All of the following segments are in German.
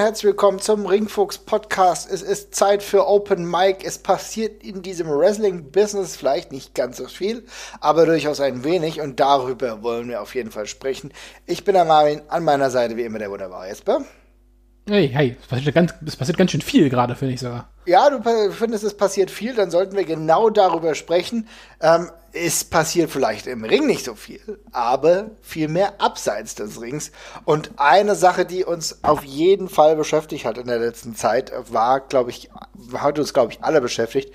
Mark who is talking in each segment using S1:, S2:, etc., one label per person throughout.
S1: Herzlich willkommen zum Ringfuchs Podcast. Es ist Zeit für Open Mic. Es passiert in diesem Wrestling-Business vielleicht nicht ganz so viel, aber durchaus ein wenig und darüber wollen wir auf jeden Fall sprechen. Ich bin der Marvin, an meiner Seite wie immer der wunderbare Jesper.
S2: Hey, hey, es passiert ganz, es passiert ganz schön viel gerade, finde ich sogar.
S1: Ja, du findest, es passiert viel, dann sollten wir genau darüber sprechen. Ähm, es passiert vielleicht im Ring nicht so viel, aber viel mehr abseits des Rings. Und eine Sache, die uns auf jeden Fall beschäftigt hat in der letzten Zeit, war, glaube ich, hat uns, glaube ich, alle beschäftigt,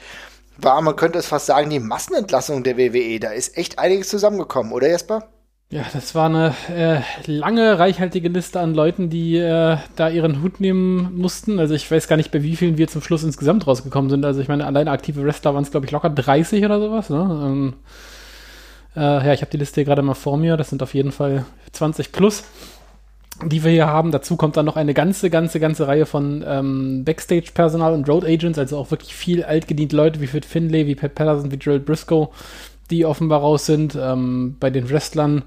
S1: war, man könnte es fast sagen, die Massenentlassung der WWE. Da ist echt einiges zusammengekommen, oder Jesper?
S2: Ja, das war eine äh, lange, reichhaltige Liste an Leuten, die äh, da ihren Hut nehmen mussten. Also ich weiß gar nicht, bei wie vielen wir zum Schluss insgesamt rausgekommen sind. Also ich meine, alleine aktive Wrestler waren es, glaube ich, locker 30 oder sowas. Ne? Ähm, äh, ja, ich habe die Liste hier gerade mal vor mir. Das sind auf jeden Fall 20 plus, die wir hier haben. Dazu kommt dann noch eine ganze, ganze, ganze Reihe von ähm, Backstage-Personal und Road Agents, also auch wirklich viel altgediente Leute wie Fit Finlay, wie Pat Patterson, wie Gerald Briscoe die offenbar raus sind. Ähm, bei den Wrestlern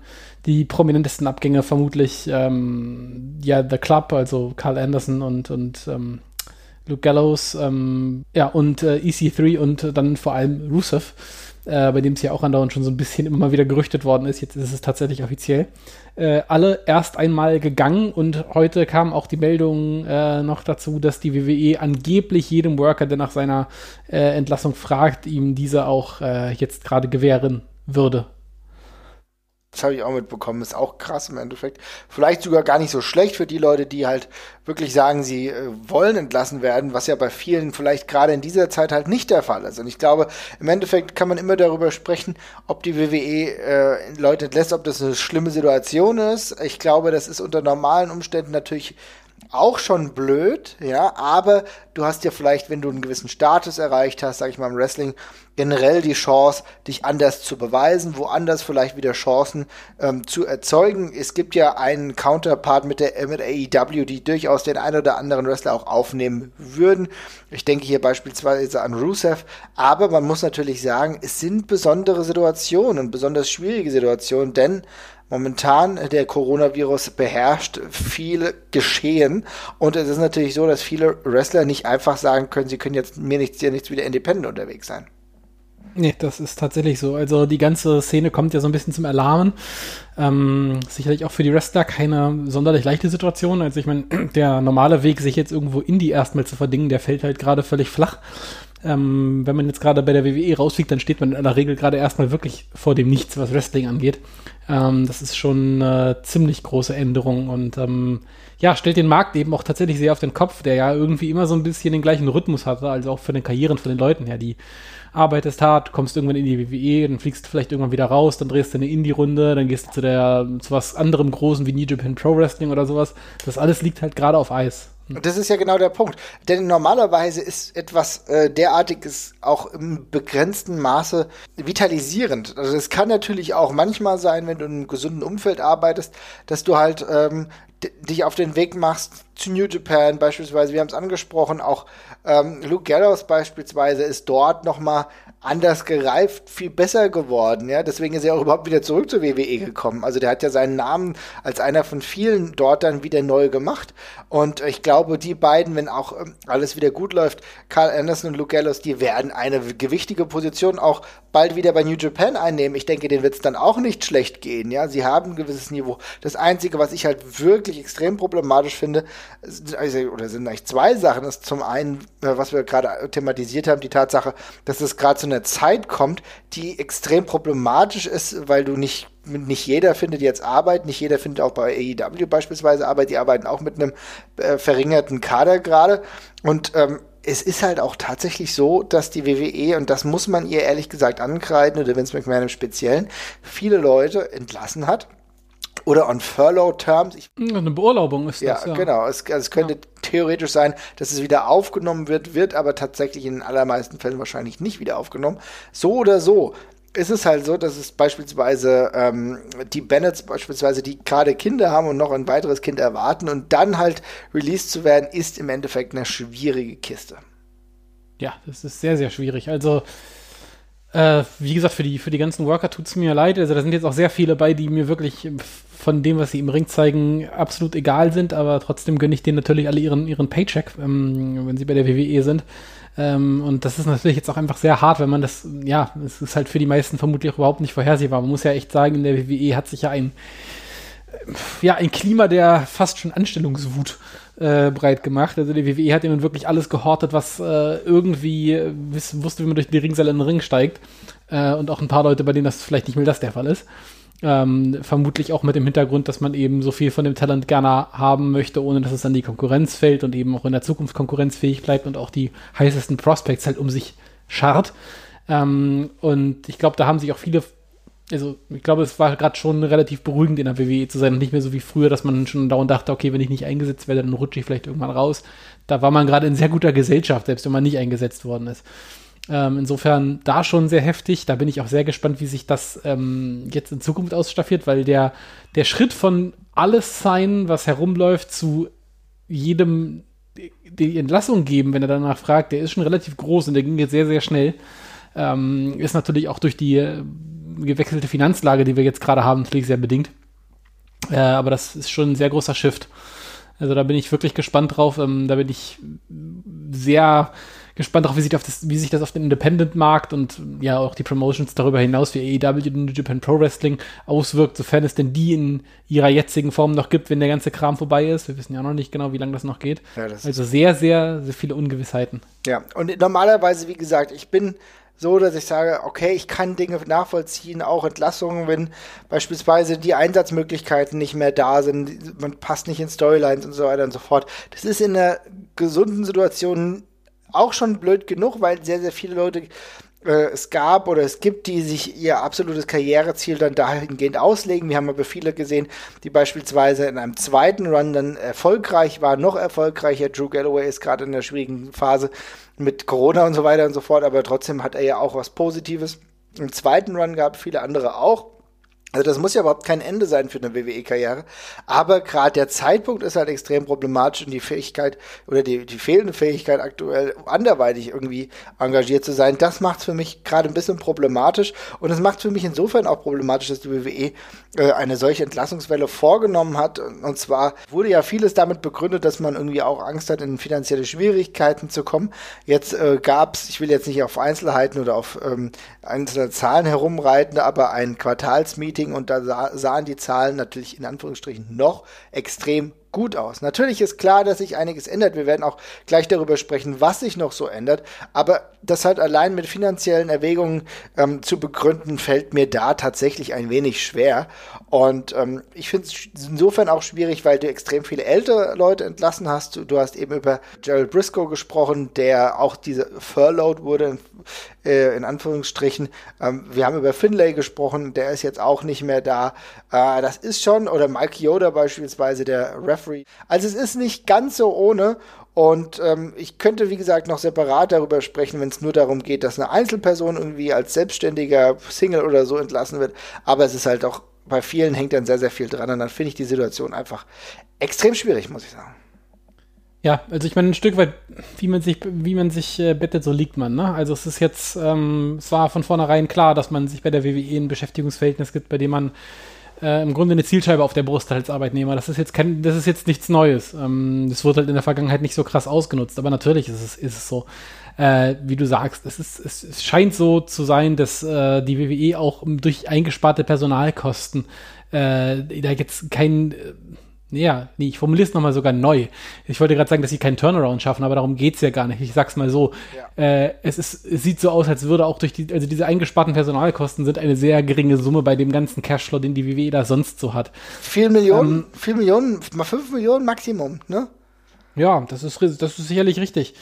S2: die prominentesten Abgänge vermutlich ähm, ja The Club, also Carl Anderson und, und ähm, Luke Gallows, ähm, ja, und äh, EC3 und dann vor allem Rusev äh, bei dem es ja auch andauernd schon so ein bisschen immer mal wieder gerüchtet worden ist. Jetzt ist es tatsächlich offiziell. Äh, alle erst einmal gegangen und heute kam auch die Meldung äh, noch dazu, dass die WWE angeblich jedem Worker, der nach seiner äh, Entlassung fragt, ihm diese auch äh, jetzt gerade gewähren würde.
S1: Das habe ich auch mitbekommen. Ist auch krass im Endeffekt. Vielleicht sogar gar nicht so schlecht für die Leute, die halt wirklich sagen, sie äh, wollen entlassen werden, was ja bei vielen vielleicht gerade in dieser Zeit halt nicht der Fall ist. Und ich glaube, im Endeffekt kann man immer darüber sprechen, ob die WWE äh, Leute entlässt, ob das eine schlimme Situation ist. Ich glaube, das ist unter normalen Umständen natürlich auch schon blöd, ja, aber du hast ja vielleicht, wenn du einen gewissen Status erreicht hast, sag ich mal im Wrestling, generell die Chance, dich anders zu beweisen, woanders vielleicht wieder Chancen ähm, zu erzeugen. Es gibt ja einen Counterpart mit der mit AEW, die durchaus den einen oder anderen Wrestler auch aufnehmen würden. Ich denke hier beispielsweise an Rusev, aber man muss natürlich sagen, es sind besondere Situationen und besonders schwierige Situationen, denn momentan der Coronavirus beherrscht viel Geschehen und es ist natürlich so, dass viele Wrestler nicht einfach sagen können, sie können jetzt mir nichts, hier nichts wieder independent unterwegs sein.
S2: Nee, das ist tatsächlich so. Also die ganze Szene kommt ja so ein bisschen zum Erlahmen. Ähm, sicherlich auch für die Wrestler keine sonderlich leichte Situation. Also ich meine, der normale Weg, sich jetzt irgendwo Indie erstmal zu verdingen, der fällt halt gerade völlig flach. Ähm, wenn man jetzt gerade bei der WWE rausfliegt, dann steht man in aller Regel gerade erstmal wirklich vor dem Nichts, was Wrestling angeht. Ähm, das ist schon eine ziemlich große Änderung und ähm, ja, stellt den Markt eben auch tatsächlich sehr auf den Kopf, der ja irgendwie immer so ein bisschen den gleichen Rhythmus hatte, also auch für den Karrieren von den Leuten her, die arbeitest hart, kommst irgendwann in die WWE, dann fliegst du vielleicht irgendwann wieder raus, dann drehst du eine Indie-Runde, dann gehst du zu der, zu was anderem Großen wie New Japan Pro Wrestling oder sowas. Das alles liegt halt gerade auf Eis.
S1: Und das ist ja genau der Punkt. Denn normalerweise ist etwas äh, derartiges auch im begrenzten Maße vitalisierend. Also es kann natürlich auch manchmal sein, wenn du in einem gesunden Umfeld arbeitest, dass du halt ähm, dich auf den Weg machst zu New Japan beispielsweise. Wir haben es angesprochen, auch ähm, Luke Gallows beispielsweise ist dort noch mal anders gereift, viel besser geworden. Ja, deswegen ist er auch überhaupt wieder zurück zur WWE gekommen. Also der hat ja seinen Namen als einer von vielen dort dann wieder neu gemacht. Und ich glaube, die beiden, wenn auch ähm, alles wieder gut läuft, Carl Anderson und Luke Gallows, die werden eine gewichtige Position auch bald wieder bei New Japan einnehmen. Ich denke, denen wird es dann auch nicht schlecht gehen. Ja, sie haben ein gewisses Niveau. Das Einzige, was ich halt wirklich extrem problematisch finde, oder sind eigentlich zwei Sachen, ist zum einen, äh, was wir gerade thematisiert haben, die Tatsache, dass es gerade zu einer Zeit kommt, die extrem problematisch ist, weil du nicht nicht jeder findet jetzt Arbeit, nicht jeder findet auch bei AEW beispielsweise Arbeit, die arbeiten auch mit einem äh, verringerten Kader gerade und ähm, es ist halt auch tatsächlich so, dass die WWE, und das muss man ihr ehrlich gesagt ankreiden, oder Vince McMahon im Speziellen, viele Leute entlassen hat oder on Furlough Terms. Ich,
S2: Eine Beurlaubung ist
S1: ja, das. Ja, genau. Es, also es könnte ja. Theoretisch sein, dass es wieder aufgenommen wird, wird aber tatsächlich in den allermeisten Fällen wahrscheinlich nicht wieder aufgenommen. So oder so ist es halt so, dass es beispielsweise ähm, die Bennets beispielsweise, die gerade Kinder haben und noch ein weiteres Kind erwarten und dann halt released zu werden, ist im Endeffekt eine schwierige Kiste.
S2: Ja, das ist sehr, sehr schwierig. Also Äh, wie gesagt, für die, für die ganzen Worker tut es mir leid. Also da sind jetzt auch sehr viele bei, die mir wirklich von dem, was sie im Ring zeigen, absolut egal sind, aber trotzdem gönne ich denen natürlich alle ihren, ihren Paycheck, ähm, wenn sie bei der WWE sind. Ähm, und das ist natürlich jetzt auch einfach sehr hart, wenn man das, ja, es ist halt für die meisten vermutlich auch überhaupt nicht vorhersehbar. Man muss ja echt sagen, in der WWE hat sich ja ein, ja, ein Klima der fast schon Anstellungswut äh, breit gemacht. Also die WWE hat nun wirklich alles gehortet, was äh, irgendwie äh, wusste, wie man durch die Ringseile in den Ring steigt. Äh, und auch ein paar Leute, bei denen das vielleicht nicht mehr das der Fall ist. Ähm, vermutlich auch mit dem Hintergrund, dass man eben so viel von dem Talent gerne haben möchte, ohne dass es an die Konkurrenz fällt und eben auch in der Zukunft konkurrenzfähig bleibt und auch die heißesten Prospects halt um sich scharrt. Ähm, und ich glaube, da haben sich auch viele, also ich glaube, es war gerade schon relativ beruhigend in der WWE zu sein und nicht mehr so wie früher, dass man schon dauernd dachte, okay, wenn ich nicht eingesetzt werde, dann rutsche ich vielleicht irgendwann raus. Da war man gerade in sehr guter Gesellschaft, selbst wenn man nicht eingesetzt worden ist. Ähm, insofern da schon sehr heftig. Da bin ich auch sehr gespannt, wie sich das ähm, jetzt in Zukunft ausstaffiert, weil der, der Schritt von alles sein, was herumläuft, zu jedem die Entlassung geben, wenn er danach fragt, der ist schon relativ groß und der ging jetzt sehr, sehr schnell. Ähm, ist natürlich auch durch die äh, gewechselte Finanzlage, die wir jetzt gerade haben, natürlich sehr bedingt. Äh, aber das ist schon ein sehr großer Shift. Also da bin ich wirklich gespannt drauf. Ähm, da bin ich sehr gespannt darauf, wie sich, das, wie sich das auf den Independent-Markt und ja auch die Promotions darüber hinaus wie AEW und New Japan Pro Wrestling auswirkt, sofern es denn die in ihrer jetzigen Form noch gibt, wenn der ganze Kram vorbei ist. Wir wissen ja noch nicht genau, wie lange das noch geht. Ja, das also sehr, sehr, sehr viele Ungewissheiten.
S1: Ja, und normalerweise, wie gesagt, ich bin so, dass ich sage, okay, ich kann Dinge nachvollziehen, auch Entlassungen, wenn beispielsweise die Einsatzmöglichkeiten nicht mehr da sind, man passt nicht in Storylines und so weiter und so fort. Das ist in einer gesunden Situation auch schon blöd genug, weil sehr, sehr viele Leute äh, es gab oder es gibt, die sich ihr absolutes Karriereziel dann dahingehend auslegen. Wir haben aber viele gesehen, die beispielsweise in einem zweiten Run dann erfolgreich waren, noch erfolgreicher. Drew Galloway ist gerade in der schwierigen Phase mit Corona und so weiter und so fort, aber trotzdem hat er ja auch was Positives. Im zweiten Run gab es viele andere auch. Also das muss ja überhaupt kein Ende sein für eine WWE-Karriere. Aber gerade der Zeitpunkt ist halt extrem problematisch und die Fähigkeit oder die, die fehlende Fähigkeit aktuell anderweitig irgendwie engagiert zu sein, das macht es für mich gerade ein bisschen problematisch. Und es macht für mich insofern auch problematisch, dass die WWE äh, eine solche Entlassungswelle vorgenommen hat. Und zwar wurde ja vieles damit begründet, dass man irgendwie auch Angst hat, in finanzielle Schwierigkeiten zu kommen. Jetzt äh, gab es, ich will jetzt nicht auf Einzelheiten oder auf ähm, einzelne Zahlen herumreiten, aber ein Quartalsmeeting Marketing und da sah, sahen die Zahlen natürlich in Anführungsstrichen noch extrem gut aus. Natürlich ist klar, dass sich einiges ändert. Wir werden auch gleich darüber sprechen, was sich noch so ändert. Aber das halt allein mit finanziellen Erwägungen ähm, zu begründen, fällt mir da tatsächlich ein wenig schwer. Und ähm, ich finde es insofern auch schwierig, weil du extrem viele ältere Leute entlassen hast. Du, du hast eben über Gerald Briscoe gesprochen, der auch diese Furloughed wurde, äh, in Anführungsstrichen. Ähm, wir haben über Finlay gesprochen, der ist jetzt auch nicht mehr da. Äh, das ist schon, oder Mike Yoda beispielsweise, der Referee. Also es ist nicht ganz so ohne. Und ähm, ich könnte, wie gesagt, noch separat darüber sprechen, wenn es nur darum geht, dass eine Einzelperson irgendwie als selbstständiger Single oder so entlassen wird. Aber es ist halt auch, bei vielen hängt dann sehr, sehr viel dran. Und dann finde ich die Situation einfach extrem schwierig, muss ich sagen.
S2: Ja, also ich meine, ein Stück weit, wie man sich, wie man sich äh, bettet, so liegt man. Ne? Also es ist jetzt, ähm, es war von vornherein klar, dass man sich bei der WWE ein Beschäftigungsverhältnis gibt, bei dem man äh, im Grunde eine Zielscheibe auf der Brust als Arbeitnehmer. Das ist jetzt kein, das ist jetzt nichts Neues. Ähm, das wurde halt in der Vergangenheit nicht so krass ausgenutzt, aber natürlich ist es, ist es so. Äh, wie du sagst, es, ist, es, es scheint so zu sein, dass äh, die WWE auch durch eingesparte Personalkosten äh, da jetzt kein ja, nee, ich formuliere es nochmal sogar neu. Ich wollte gerade sagen, dass sie keinen Turnaround schaffen, aber darum geht's ja gar nicht. Ich sag's mal so. Ja. Äh, es, ist, es sieht so aus, als würde auch durch die, also diese eingesparten Personalkosten sind eine sehr geringe Summe bei dem ganzen Cashflow, den die WWE da sonst so hat.
S1: Vier Millionen, ähm, vier Millionen, mal fünf Millionen Maximum, ne?
S2: Ja, das ist, das ist sicherlich richtig.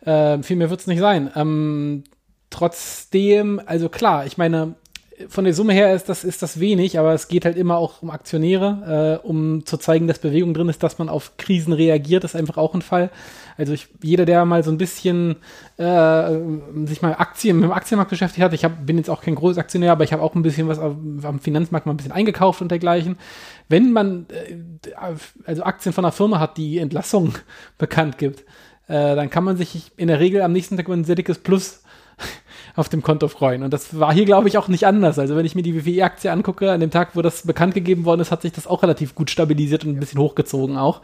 S2: Äh, viel mehr wird's nicht sein. Ähm, trotzdem, also klar, ich meine, von der Summe her ist das, ist das wenig, aber es geht halt immer auch um Aktionäre, äh, um zu zeigen, dass Bewegung drin ist, dass man auf Krisen reagiert, ist einfach auch ein Fall. Also ich, jeder, der mal so ein bisschen äh, sich mal Aktien mit dem Aktienmarkt beschäftigt hat, ich hab, bin jetzt auch kein Großaktionär, aber ich habe auch ein bisschen was am Finanzmarkt mal ein bisschen eingekauft und dergleichen. Wenn man äh, also Aktien von einer Firma hat, die Entlassungen bekannt gibt, äh, dann kann man sich in der Regel am nächsten Tag über ein sehr dickes Plus auf dem Konto freuen. Und das war hier, glaube ich, auch nicht anders. Also wenn ich mir die WWE-Aktie angucke, an dem Tag, wo das bekannt gegeben worden ist, hat sich das auch relativ gut stabilisiert und ein bisschen hochgezogen auch.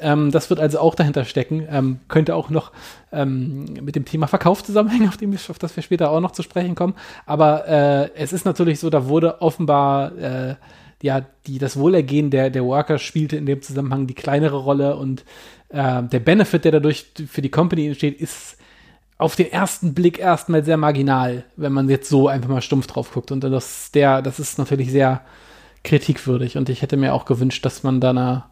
S2: Ähm, das wird also auch dahinter stecken. Ähm, könnte auch noch ähm, mit dem Thema Verkauf zusammenhängen, auf, dem, auf das wir später auch noch zu sprechen kommen. Aber äh, es ist natürlich so, da wurde offenbar äh, ja, die, das Wohlergehen der, der Worker spielte in dem Zusammenhang die kleinere Rolle und äh, der Benefit, der dadurch für die Company entsteht, ist auf den ersten Blick erstmal sehr marginal, wenn man jetzt so einfach mal stumpf drauf guckt. Und das, der, das ist natürlich sehr kritikwürdig. Und ich hätte mir auch gewünscht, dass man da einer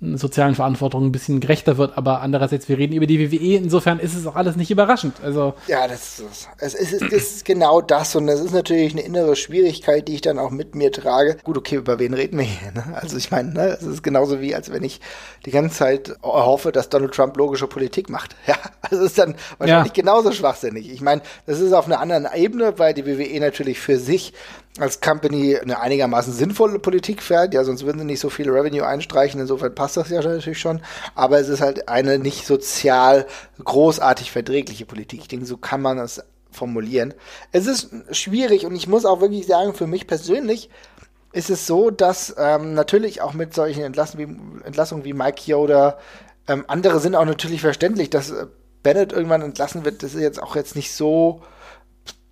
S2: sozialen Verantwortung ein bisschen gerechter wird, aber andererseits, wir reden über die WWE, insofern ist es auch alles nicht überraschend. Also
S1: ja, das ist, es ist, es ist genau das und das ist natürlich eine innere Schwierigkeit, die ich dann auch mit mir trage. Gut, okay, über wen reden wir hier? Ne? Also ich meine, ne, es ist genauso wie, als wenn ich die ganze Zeit hoffe, dass Donald Trump logische Politik macht. Ja, also ist dann wahrscheinlich ja. genauso schwachsinnig. Ich meine, das ist auf einer anderen Ebene, weil die WWE natürlich für sich als Company eine einigermaßen sinnvolle Politik fährt. Ja, sonst würden sie nicht so viel Revenue einstreichen. Insofern passt das ja natürlich schon. Aber es ist halt eine nicht sozial großartig verträgliche Politik. Ich denke, so kann man das formulieren. Es ist schwierig und ich muss auch wirklich sagen, für mich persönlich ist es so, dass ähm, natürlich auch mit solchen Entlassungen wie, Entlassungen wie Mike Yoda, ähm, andere sind auch natürlich verständlich, dass äh, Bennett irgendwann entlassen wird. Das ist jetzt auch jetzt nicht so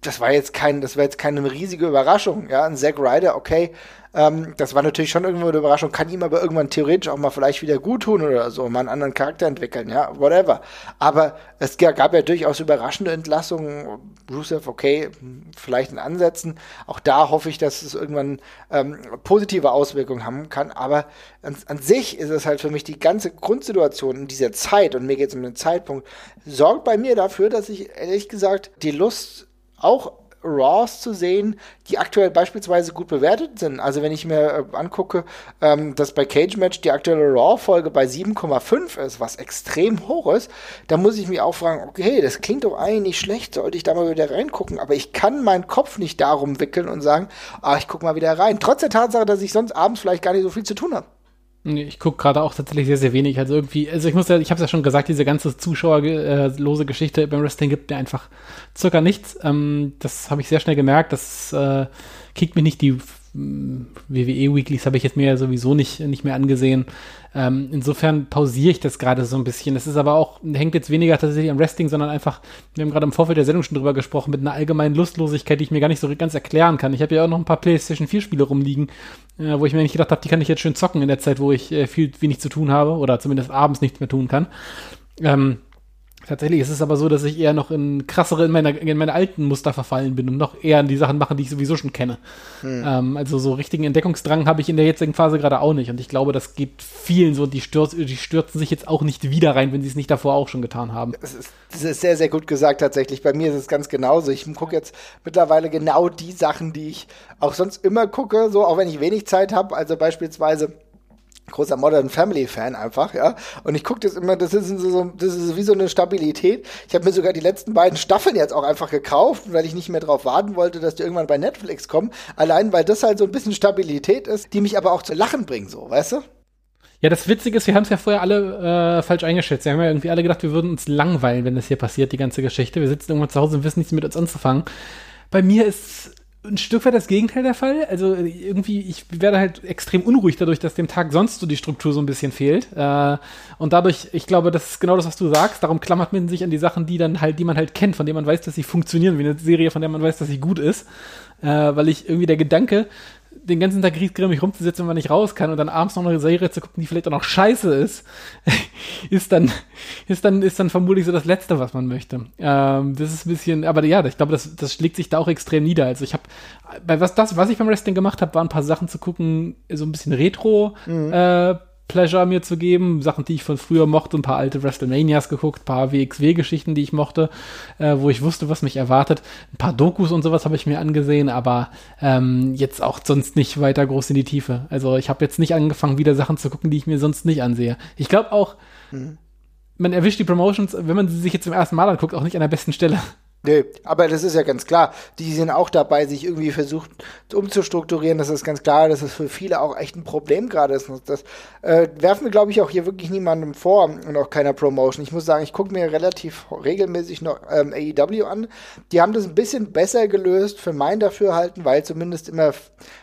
S1: das war jetzt kein, das war jetzt keine riesige Überraschung, ja. Ein Zack Ryder, okay, ähm, das war natürlich schon irgendwo eine Überraschung, kann ihm aber irgendwann theoretisch auch mal vielleicht wieder gut tun oder so, mal einen anderen Charakter entwickeln, ja, whatever. Aber es gab ja durchaus überraschende Entlassungen. Rusev, okay, vielleicht in Ansätzen. Auch da hoffe ich, dass es irgendwann ähm, positive Auswirkungen haben kann. Aber an, an, sich ist es halt für mich die ganze Grundsituation in dieser Zeit, und mir geht es um den Zeitpunkt, sorgt bei mir dafür, dass ich ehrlich gesagt die Lust auch Raws zu sehen, die aktuell beispielsweise gut bewertet sind. Also wenn ich mir äh, angucke, ähm, dass bei Cage Match die aktuelle Raw-Folge bei 7,5 ist, was extrem hoch ist, dann muss ich mich auch fragen, okay, das klingt doch eigentlich nicht schlecht, sollte ich da mal wieder reingucken, aber ich kann meinen Kopf nicht darum wickeln und sagen, ah, ich guck mal wieder rein. Trotz der Tatsache, dass ich sonst abends vielleicht gar nicht so viel zu tun habe.
S2: Ich gucke gerade auch tatsächlich sehr, sehr wenig. Also irgendwie, also ich muss ja, ich habe es ja schon gesagt, diese ganze zuschauerlose Geschichte beim Wrestling gibt mir einfach circa nichts. Ähm, das habe ich sehr schnell gemerkt. Das äh, kickt mich nicht. Die WWE Weeklies habe ich jetzt mir sowieso nicht, nicht mehr angesehen. Ähm, insofern pausiere ich das gerade so ein bisschen. Das ist aber auch, hängt jetzt weniger tatsächlich am Wrestling, sondern einfach, wir haben gerade im Vorfeld der Sendung schon drüber gesprochen, mit einer allgemeinen Lustlosigkeit, die ich mir gar nicht so ganz erklären kann. Ich habe ja auch noch ein paar PlayStation 4 Spiele rumliegen, äh, wo ich mir nicht gedacht habe, die kann ich jetzt schön zocken in der Zeit, wo ich äh, viel wenig zu tun habe oder zumindest abends nichts mehr tun kann. Ähm, Tatsächlich ist es aber so, dass ich eher noch in krassere, in meine, in meine alten Muster verfallen bin und noch eher an die Sachen machen, die ich sowieso schon kenne. Hm. Ähm, also so richtigen Entdeckungsdrang habe ich in der jetzigen Phase gerade auch nicht. Und ich glaube, das geht vielen so, die, stürz, die stürzen sich jetzt auch nicht wieder rein, wenn sie es nicht davor auch schon getan haben.
S1: Das ist, das ist sehr, sehr gut gesagt tatsächlich. Bei mir ist es ganz genauso. Ich gucke jetzt mittlerweile genau die Sachen, die ich auch sonst immer gucke, so auch wenn ich wenig Zeit habe. Also beispielsweise großer Modern Family Fan einfach, ja. Und ich gucke das immer, das ist so, das ist wie so eine Stabilität. Ich habe mir sogar die letzten beiden Staffeln jetzt auch einfach gekauft, weil ich nicht mehr drauf warten wollte, dass die irgendwann bei Netflix kommen. Allein, weil das halt so ein bisschen Stabilität ist, die mich aber auch zu lachen bringt, so, weißt du?
S2: Ja, das Witzige ist, wir haben es ja vorher alle äh, falsch eingeschätzt. Wir haben ja irgendwie alle gedacht, wir würden uns langweilen, wenn das hier passiert, die ganze Geschichte. Wir sitzen irgendwann zu Hause und wissen nichts mit uns anzufangen. Bei mir ist ein Stück weit das Gegenteil der Fall. Also irgendwie, ich werde halt extrem unruhig dadurch, dass dem Tag sonst so die Struktur so ein bisschen fehlt. Äh, und dadurch, ich glaube, das ist genau das, was du sagst. Darum klammert man sich an die Sachen, die dann halt, die man halt kennt, von denen man weiß, dass sie funktionieren, wie eine Serie, von der man weiß, dass sie gut ist. Äh, weil ich irgendwie der Gedanke, den ganzen Tag griesgrämig rumzusitzen, wenn man nicht raus kann und dann abends noch eine Serie zu gucken, die vielleicht auch noch scheiße ist, ist dann, ist dann, ist dann vermutlich so das Letzte, was man möchte. Ähm, das ist ein bisschen, aber ja, ich glaube, das, das schlägt sich da auch extrem nieder. Also ich habe, bei was das, was ich beim Wrestling gemacht habe, waren ein paar Sachen zu gucken, so ein bisschen Retro, mhm. äh, Pleasure mir zu geben. Sachen, die ich von früher mochte, ein paar alte WrestleManias geguckt, ein paar WXW-Geschichten, die ich mochte, äh, wo ich wusste, was mich erwartet. Ein paar Dokus und sowas habe ich mir angesehen, aber ähm, jetzt auch sonst nicht weiter groß in die Tiefe. Also ich habe jetzt nicht angefangen, wieder Sachen zu gucken, die ich mir sonst nicht ansehe. Ich glaube auch, mhm. man erwischt die Promotions, wenn man sie sich jetzt zum ersten Mal anguckt, auch nicht an der besten Stelle.
S1: Nee, aber das ist ja ganz klar. Die sind auch dabei, sich irgendwie versucht umzustrukturieren. Das ist ganz klar, dass es für viele auch echt ein Problem gerade ist. Das äh, werfen wir, glaube ich, auch hier wirklich niemandem vor und auch keiner Promotion. Ich muss sagen, ich gucke mir relativ regelmäßig noch ähm, AEW an. Die haben das ein bisschen besser gelöst für mein Dafürhalten, weil zumindest immer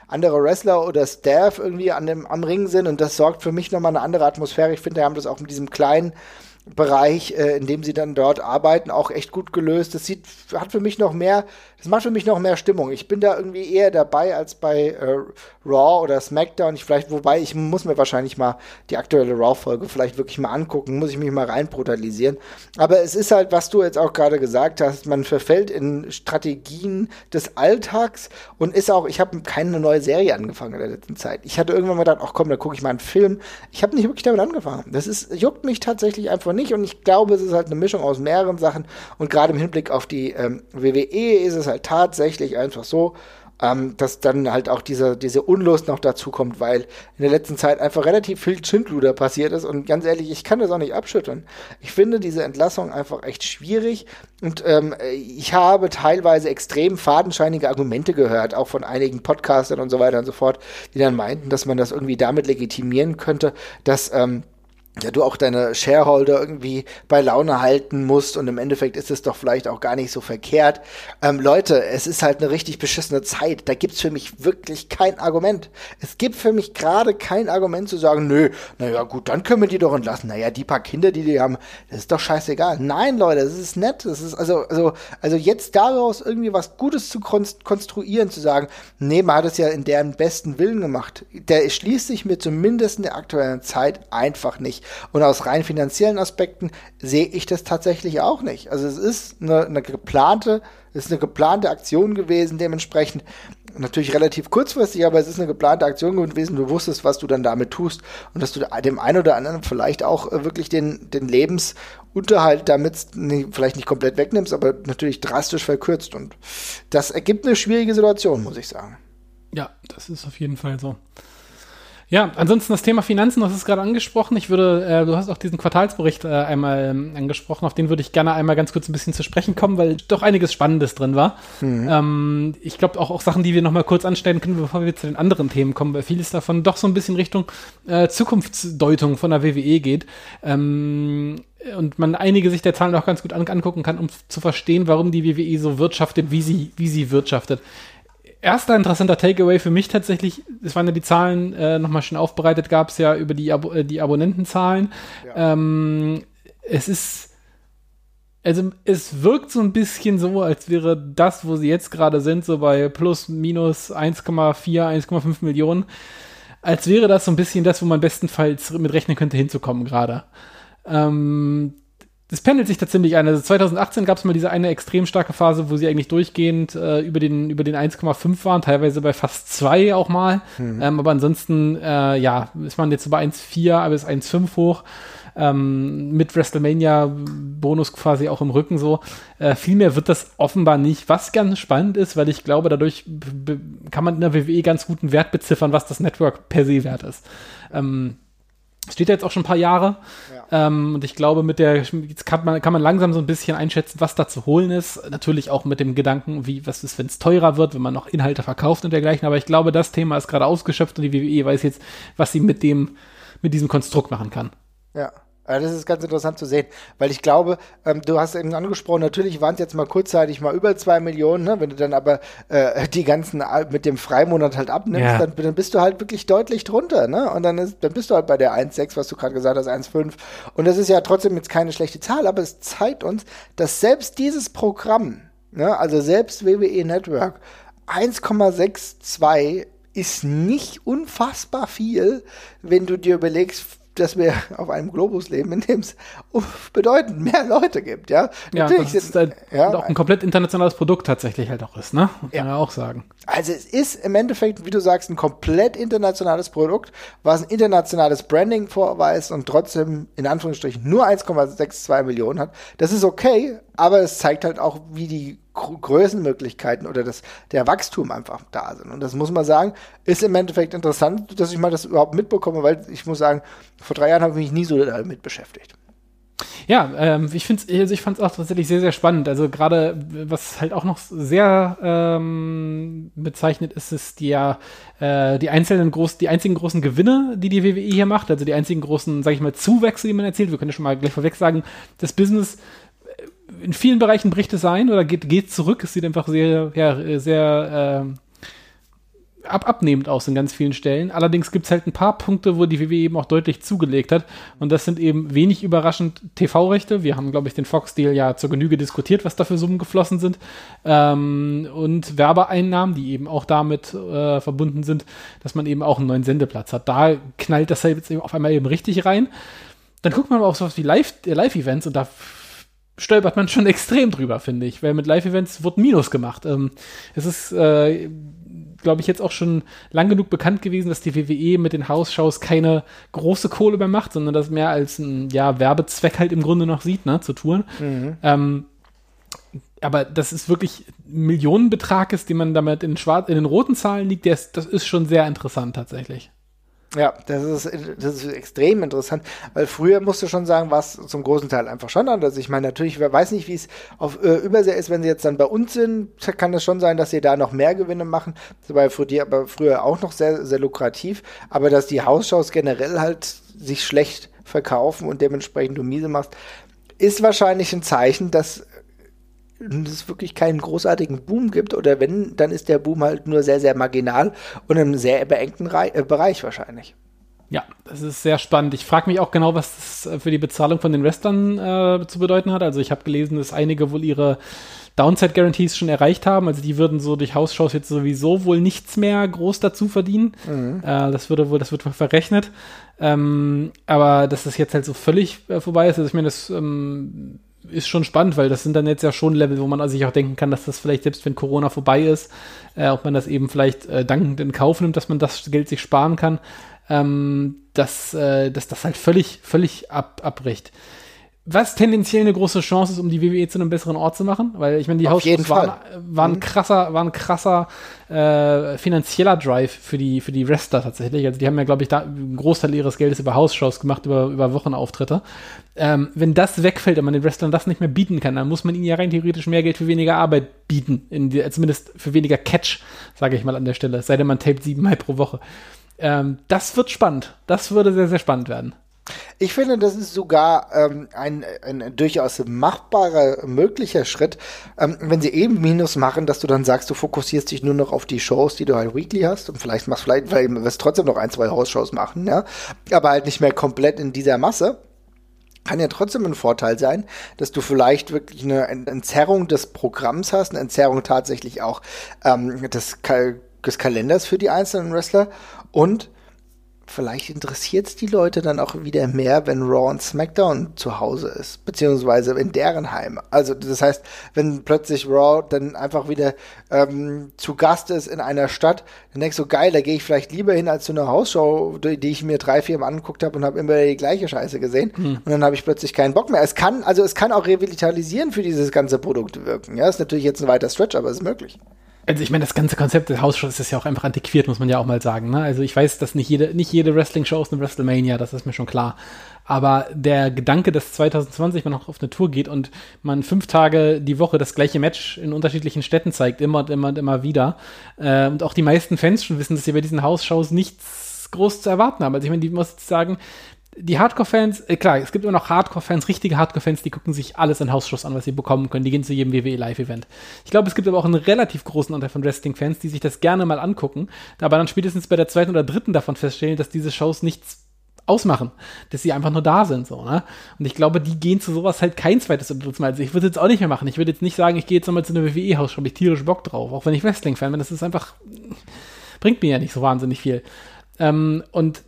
S1: andere Wrestler oder Staff irgendwie an dem, am Ring sind und das sorgt für mich nochmal eine andere Atmosphäre. Ich finde, die haben das auch mit diesem kleinen Bereich, äh, in dem sie dann dort arbeiten, auch echt gut gelöst. Das sieht, hat für mich noch mehr, das macht für mich noch mehr Stimmung. Ich bin da irgendwie eher dabei als bei äh, Raw oder SmackDown. Ich vielleicht, wobei ich muss mir wahrscheinlich mal die aktuelle Raw-Folge vielleicht wirklich mal angucken, muss ich mich mal rein brutalisieren. Aber es ist halt, was du jetzt auch gerade gesagt hast, man verfällt in Strategien des Alltags und ist auch, ich habe keine neue Serie angefangen in der letzten Zeit. Ich hatte irgendwann mal gedacht, ach komm, da gucke ich mal einen Film. Ich habe nicht wirklich damit angefangen. Das ist, juckt mich tatsächlich einfach nicht. Und ich glaube, es ist halt eine Mischung aus mehreren Sachen. Und gerade im Hinblick auf die ähm, WWE ist es halt tatsächlich einfach so, ähm, dass dann halt auch diese, diese Unlust noch dazu kommt, weil in der letzten Zeit einfach relativ viel Schindluder passiert ist und ganz ehrlich, ich kann das auch nicht abschütteln. Ich finde diese Entlassung einfach echt schwierig und ähm, ich habe teilweise extrem fadenscheinige Argumente gehört, auch von einigen Podcastern und so weiter und so fort, die dann meinten, dass man das irgendwie damit legitimieren könnte, dass ähm, ja, du auch deine Shareholder irgendwie bei Laune halten musst und im Endeffekt ist es doch vielleicht auch gar nicht so verkehrt. Ähm, Leute, es ist halt eine richtig beschissene Zeit. Da gibt's für mich wirklich kein Argument. Es gibt für mich gerade kein Argument zu sagen, nö, naja gut, dann können wir die doch entlassen. Naja, die paar Kinder, die die haben, das ist doch scheißegal. Nein, Leute, das ist nett. Das ist also, also, also jetzt daraus irgendwie was Gutes zu konstruieren, zu sagen, nee, man hat es ja in deren besten Willen gemacht. Der schließt sich mir zumindest in der aktuellen Zeit einfach nicht. Und aus rein finanziellen Aspekten sehe ich das tatsächlich auch nicht. Also es ist eine, eine geplante, es ist eine geplante Aktion gewesen, dementsprechend natürlich relativ kurzfristig, aber es ist eine geplante Aktion gewesen. Du wusstest, was du dann damit tust und dass du dem einen oder anderen vielleicht auch äh, wirklich den, den Lebensunterhalt damit nicht, vielleicht nicht komplett wegnimmst, aber natürlich drastisch verkürzt. Und das ergibt eine schwierige Situation, muss ich sagen.
S2: Ja, das ist auf jeden Fall so. Ja, ansonsten das Thema Finanzen, das ist gerade angesprochen. Ich würde, äh, du hast auch diesen Quartalsbericht äh, einmal ähm, angesprochen, auf den würde ich gerne einmal ganz kurz ein bisschen zu sprechen kommen, weil doch einiges Spannendes drin war. Mhm. Ähm, ich glaube auch, auch Sachen, die wir nochmal kurz anstellen können, bevor wir zu den anderen Themen kommen, weil vieles davon doch so ein bisschen Richtung äh, Zukunftsdeutung von der WWE geht. Ähm, und man einige sich der Zahlen auch ganz gut an angucken kann, um zu verstehen, warum die WWE so wirtschaftet, wie sie, wie sie wirtschaftet erster interessanter Takeaway für mich tatsächlich, es waren ja die Zahlen äh, nochmal schön aufbereitet, gab es ja über die, Abo äh, die Abonnentenzahlen. Ja. Ähm, es ist, also es wirkt so ein bisschen so, als wäre das, wo sie jetzt gerade sind, so bei plus, minus 1,4, 1,5 Millionen, als wäre das so ein bisschen das, wo man bestenfalls mit rechnen könnte, hinzukommen gerade. Ähm, das pendelt sich da ziemlich ein. Also 2018 gab es mal diese eine extrem starke Phase, wo sie eigentlich durchgehend äh, über den, über den 1,5 waren, teilweise bei fast 2 auch mal. Mhm. Ähm, aber ansonsten, äh, ja, ist man jetzt so bei 1,4, aber ist 1,5 hoch. Ähm, mit WrestleMania-Bonus quasi auch im Rücken so. Äh, viel mehr wird das offenbar nicht, was ganz spannend ist, weil ich glaube, dadurch kann man in der WWE ganz guten Wert beziffern, was das Network per se wert ist. Ähm, Steht jetzt auch schon ein paar Jahre. Ja. Ähm, und ich glaube, mit der, jetzt kann man, kann man langsam so ein bisschen einschätzen, was da zu holen ist. Natürlich auch mit dem Gedanken, wie, was ist, wenn es teurer wird, wenn man noch Inhalte verkauft und dergleichen. Aber ich glaube, das Thema ist gerade ausgeschöpft und die WWE weiß jetzt, was sie mit dem, mit diesem Konstrukt machen kann.
S1: Ja. Das ist ganz interessant zu sehen, weil ich glaube, ähm, du hast eben angesprochen, natürlich waren es jetzt mal kurzzeitig mal über zwei Millionen, ne? wenn du dann aber äh, die ganzen mit dem Freimonat halt abnimmst, ja. dann, dann, bist du halt wirklich deutlich drunter, ne? Und dann, ist, dann bist du halt bei der 1,6, was du gerade gesagt hast, 1,5. Und das ist ja trotzdem jetzt keine schlechte Zahl, aber es zeigt uns, dass selbst dieses Programm, ne, also selbst WWE Network, 1,62 ist nicht unfassbar viel, wenn du dir überlegst, dass wir auf einem Globus leben, in dem es bedeutend mehr Leute gibt, ja.
S2: Ja, Natürlich das ist halt ja, auch ein komplett internationales Produkt tatsächlich halt auch ist, ne? Muss ja. man ja auch sagen.
S1: Also es ist im Endeffekt, wie du sagst, ein komplett internationales Produkt, was ein internationales Branding vorweist und trotzdem in Anführungsstrichen nur 1,62 Millionen hat. Das ist okay, aber es zeigt halt auch, wie die Größenmöglichkeiten oder das, der Wachstum einfach da sind. Und das muss man sagen, ist im Endeffekt interessant, dass ich mal das überhaupt mitbekomme, weil ich muss sagen, vor drei Jahren habe ich mich nie so damit beschäftigt.
S2: Ja, ähm, ich finde also ich fand es auch tatsächlich sehr, sehr spannend. Also gerade, was halt auch noch sehr ähm, bezeichnet ist, ist die ja äh, die einzelnen großen, die einzigen großen Gewinne, die die WWE hier macht, also die einzigen großen, sag ich mal, Zuwächse, die man erzählt. Wir können ja schon mal gleich vorweg sagen, das Business in vielen Bereichen bricht es ein oder geht, geht zurück. Es sieht einfach sehr, ja, sehr äh, ab abnehmend aus in ganz vielen Stellen. Allerdings gibt es halt ein paar Punkte, wo die WWE eben auch deutlich zugelegt hat. Und das sind eben wenig überraschend TV-Rechte. Wir haben, glaube ich, den Fox-Deal ja zur Genüge diskutiert, was da für Summen geflossen sind. Ähm, und Werbeeinnahmen, die eben auch damit äh, verbunden sind, dass man eben auch einen neuen Sendeplatz hat. Da knallt das halt jetzt eben auf einmal eben richtig rein. Dann guckt man aber auch so was wie äh, Live-Events und da stolpert man schon extrem drüber, finde ich, weil mit Live-Events wird Minus gemacht. Ähm, es ist äh, glaube ich, jetzt auch schon lang genug bekannt gewesen, dass die WWE mit den Hausshows keine große Kohle mehr macht, sondern das mehr als ein ja, Werbezweck halt im Grunde noch sieht, ne, zu touren. Mhm. Ähm, aber das ist wirklich Millionenbetrag ist, den man damit in, schwarz, in den roten Zahlen liegt, das ist schon sehr interessant tatsächlich.
S1: Ja, das ist, das ist extrem interessant, weil früher musst du schon sagen, war es zum großen Teil einfach schon anders. Ich meine, natürlich, wer weiß nicht, wie es auf äh, Übersee ist, wenn sie jetzt dann bei uns sind, kann es schon sein, dass sie da noch mehr Gewinne machen. Das war für die aber früher auch noch sehr, sehr lukrativ. Aber dass die Hausshows generell halt sich schlecht verkaufen und dementsprechend du miese machst, ist wahrscheinlich ein Zeichen, dass es wirklich keinen großartigen Boom gibt oder wenn, dann ist der Boom halt nur sehr, sehr marginal und im sehr beengten Re äh, Bereich wahrscheinlich.
S2: Ja, das ist sehr spannend. Ich frage mich auch genau, was das äh, für die Bezahlung von den Wrestlern äh, zu bedeuten hat. Also ich habe gelesen, dass einige wohl ihre Downside Guarantees schon erreicht haben. Also die würden so durch Hausshows jetzt sowieso wohl nichts mehr groß dazu verdienen. Mhm. Äh, das würde wohl, das wird verrechnet. Ähm, aber dass das jetzt halt so völlig äh, vorbei ist, also ich meine, das ähm, ist schon spannend, weil das sind dann jetzt ja schon Level, wo man sich auch denken kann, dass das vielleicht selbst wenn Corona vorbei ist, äh, ob man das eben vielleicht äh, dankend in Kauf nimmt, dass man das Geld sich sparen kann, ähm, dass, äh, dass das halt völlig, völlig ab, abbricht was tendenziell eine große Chance ist, um die WWE zu einem besseren Ort zu machen, weil ich meine, die Hausshows waren, waren mhm. krasser, waren krasser äh, finanzieller Drive für die für die Wrestler tatsächlich. Also die haben ja, glaube ich, da einen Großteil ihres Geldes über Hausshows gemacht, über über Wochenauftritte. Ähm, wenn das wegfällt und man den Wrestlern das nicht mehr bieten kann, dann muss man ihnen ja rein theoretisch mehr Geld für weniger Arbeit bieten, in die, zumindest für weniger Catch, sage ich mal an der Stelle. Sei denn man tapet siebenmal pro Woche. Ähm, das wird spannend. Das würde sehr sehr spannend werden.
S1: Ich finde, das ist sogar ähm, ein, ein durchaus machbarer, möglicher Schritt, ähm, wenn sie eben Minus machen, dass du dann sagst, du fokussierst dich nur noch auf die Shows, die du halt weekly hast und vielleicht machst vielleicht, vielleicht wirst trotzdem noch ein, zwei Hausshows machen, ja, aber halt nicht mehr komplett in dieser Masse kann ja trotzdem ein Vorteil sein, dass du vielleicht wirklich eine Entzerrung des Programms hast, eine Entzerrung tatsächlich auch ähm, des, Kal des Kalenders für die einzelnen Wrestler und vielleicht interessiert es die Leute dann auch wieder mehr, wenn Raw und SmackDown zu Hause ist, beziehungsweise in deren Heim. Also das heißt, wenn plötzlich Raw dann einfach wieder ähm, zu Gast ist in einer Stadt, dann denkst du, geil, da gehe ich vielleicht lieber hin als zu einer Hausshow, die, die ich mir drei, vier Mal angeguckt habe und habe immer die gleiche Scheiße gesehen. Hm. Und dann habe ich plötzlich keinen Bock mehr. Es kann, also es kann auch revitalisierend für dieses ganze Produkt wirken. Ja, ist natürlich jetzt ein weiter Stretch, aber es ist möglich.
S2: Also ich meine, das ganze Konzept des Hausshows ist ja auch einfach antiquiert, muss man ja auch mal sagen. Ne? Also ich weiß, dass nicht jede, nicht jede Wrestling-Show ist eine WrestleMania, das ist mir schon klar. Aber der Gedanke, dass 2020 man noch auf eine Tour geht und man fünf Tage die Woche das gleiche Match in unterschiedlichen Städten zeigt, immer und immer und immer wieder. Äh, und auch die meisten Fans schon wissen, dass sie bei diesen Hausshows nichts groß zu erwarten haben. Also ich meine, die muss sagen, die Hardcore-Fans, äh, klar, es gibt immer noch Hardcore-Fans, richtige Hardcore-Fans, die gucken sich alles in Hausschuss an, was sie bekommen können. Die gehen zu jedem WWE-Live-Event. Ich glaube, es gibt aber auch einen relativ großen Anteil von Wrestling-Fans, die sich das gerne mal angucken, aber dann spätestens bei der zweiten oder dritten davon feststellen, dass diese Shows nichts ausmachen, dass sie einfach nur da sind, so, ne? Und ich glaube, die gehen zu sowas halt kein zweites oder drittes Mal. Also ich würde jetzt auch nicht mehr machen. Ich würde jetzt nicht sagen, ich gehe jetzt nochmal zu einer WWE-Haus, habe ich tierisch Bock drauf, auch wenn ich Wrestling-Fan bin. Das ist einfach, bringt mir ja nicht so wahnsinnig viel. Ähm, und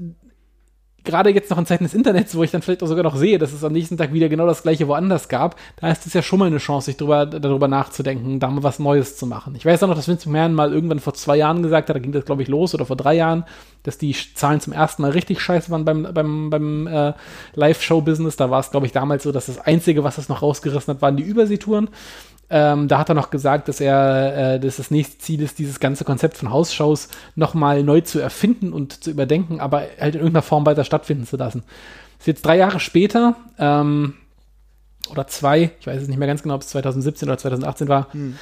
S2: gerade jetzt noch in Zeiten des Internets, wo ich dann vielleicht auch sogar noch sehe, dass es am nächsten Tag wieder genau das gleiche woanders gab, da ist es ja schon mal eine Chance, sich darüber, darüber nachzudenken, da mal was Neues zu machen. Ich weiß auch noch, dass Vince McMahon mal irgendwann vor zwei Jahren gesagt hat, da ging das glaube ich los, oder vor drei Jahren, dass die Zahlen zum ersten Mal richtig scheiße waren beim, beim, beim äh, Live-Show-Business. Da war es glaube ich damals so, dass das Einzige, was es noch rausgerissen hat, waren die Überseetouren. Ähm, da hat er noch gesagt, dass er, äh, dass das nächste Ziel ist, dieses ganze Konzept von Hausshows nochmal neu zu erfinden und zu überdenken, aber halt in irgendeiner Form weiter stattfinden zu lassen. Das ist jetzt drei Jahre später. Ähm, oder zwei, ich weiß es nicht mehr ganz genau, ob es 2017 oder 2018 war. Hm.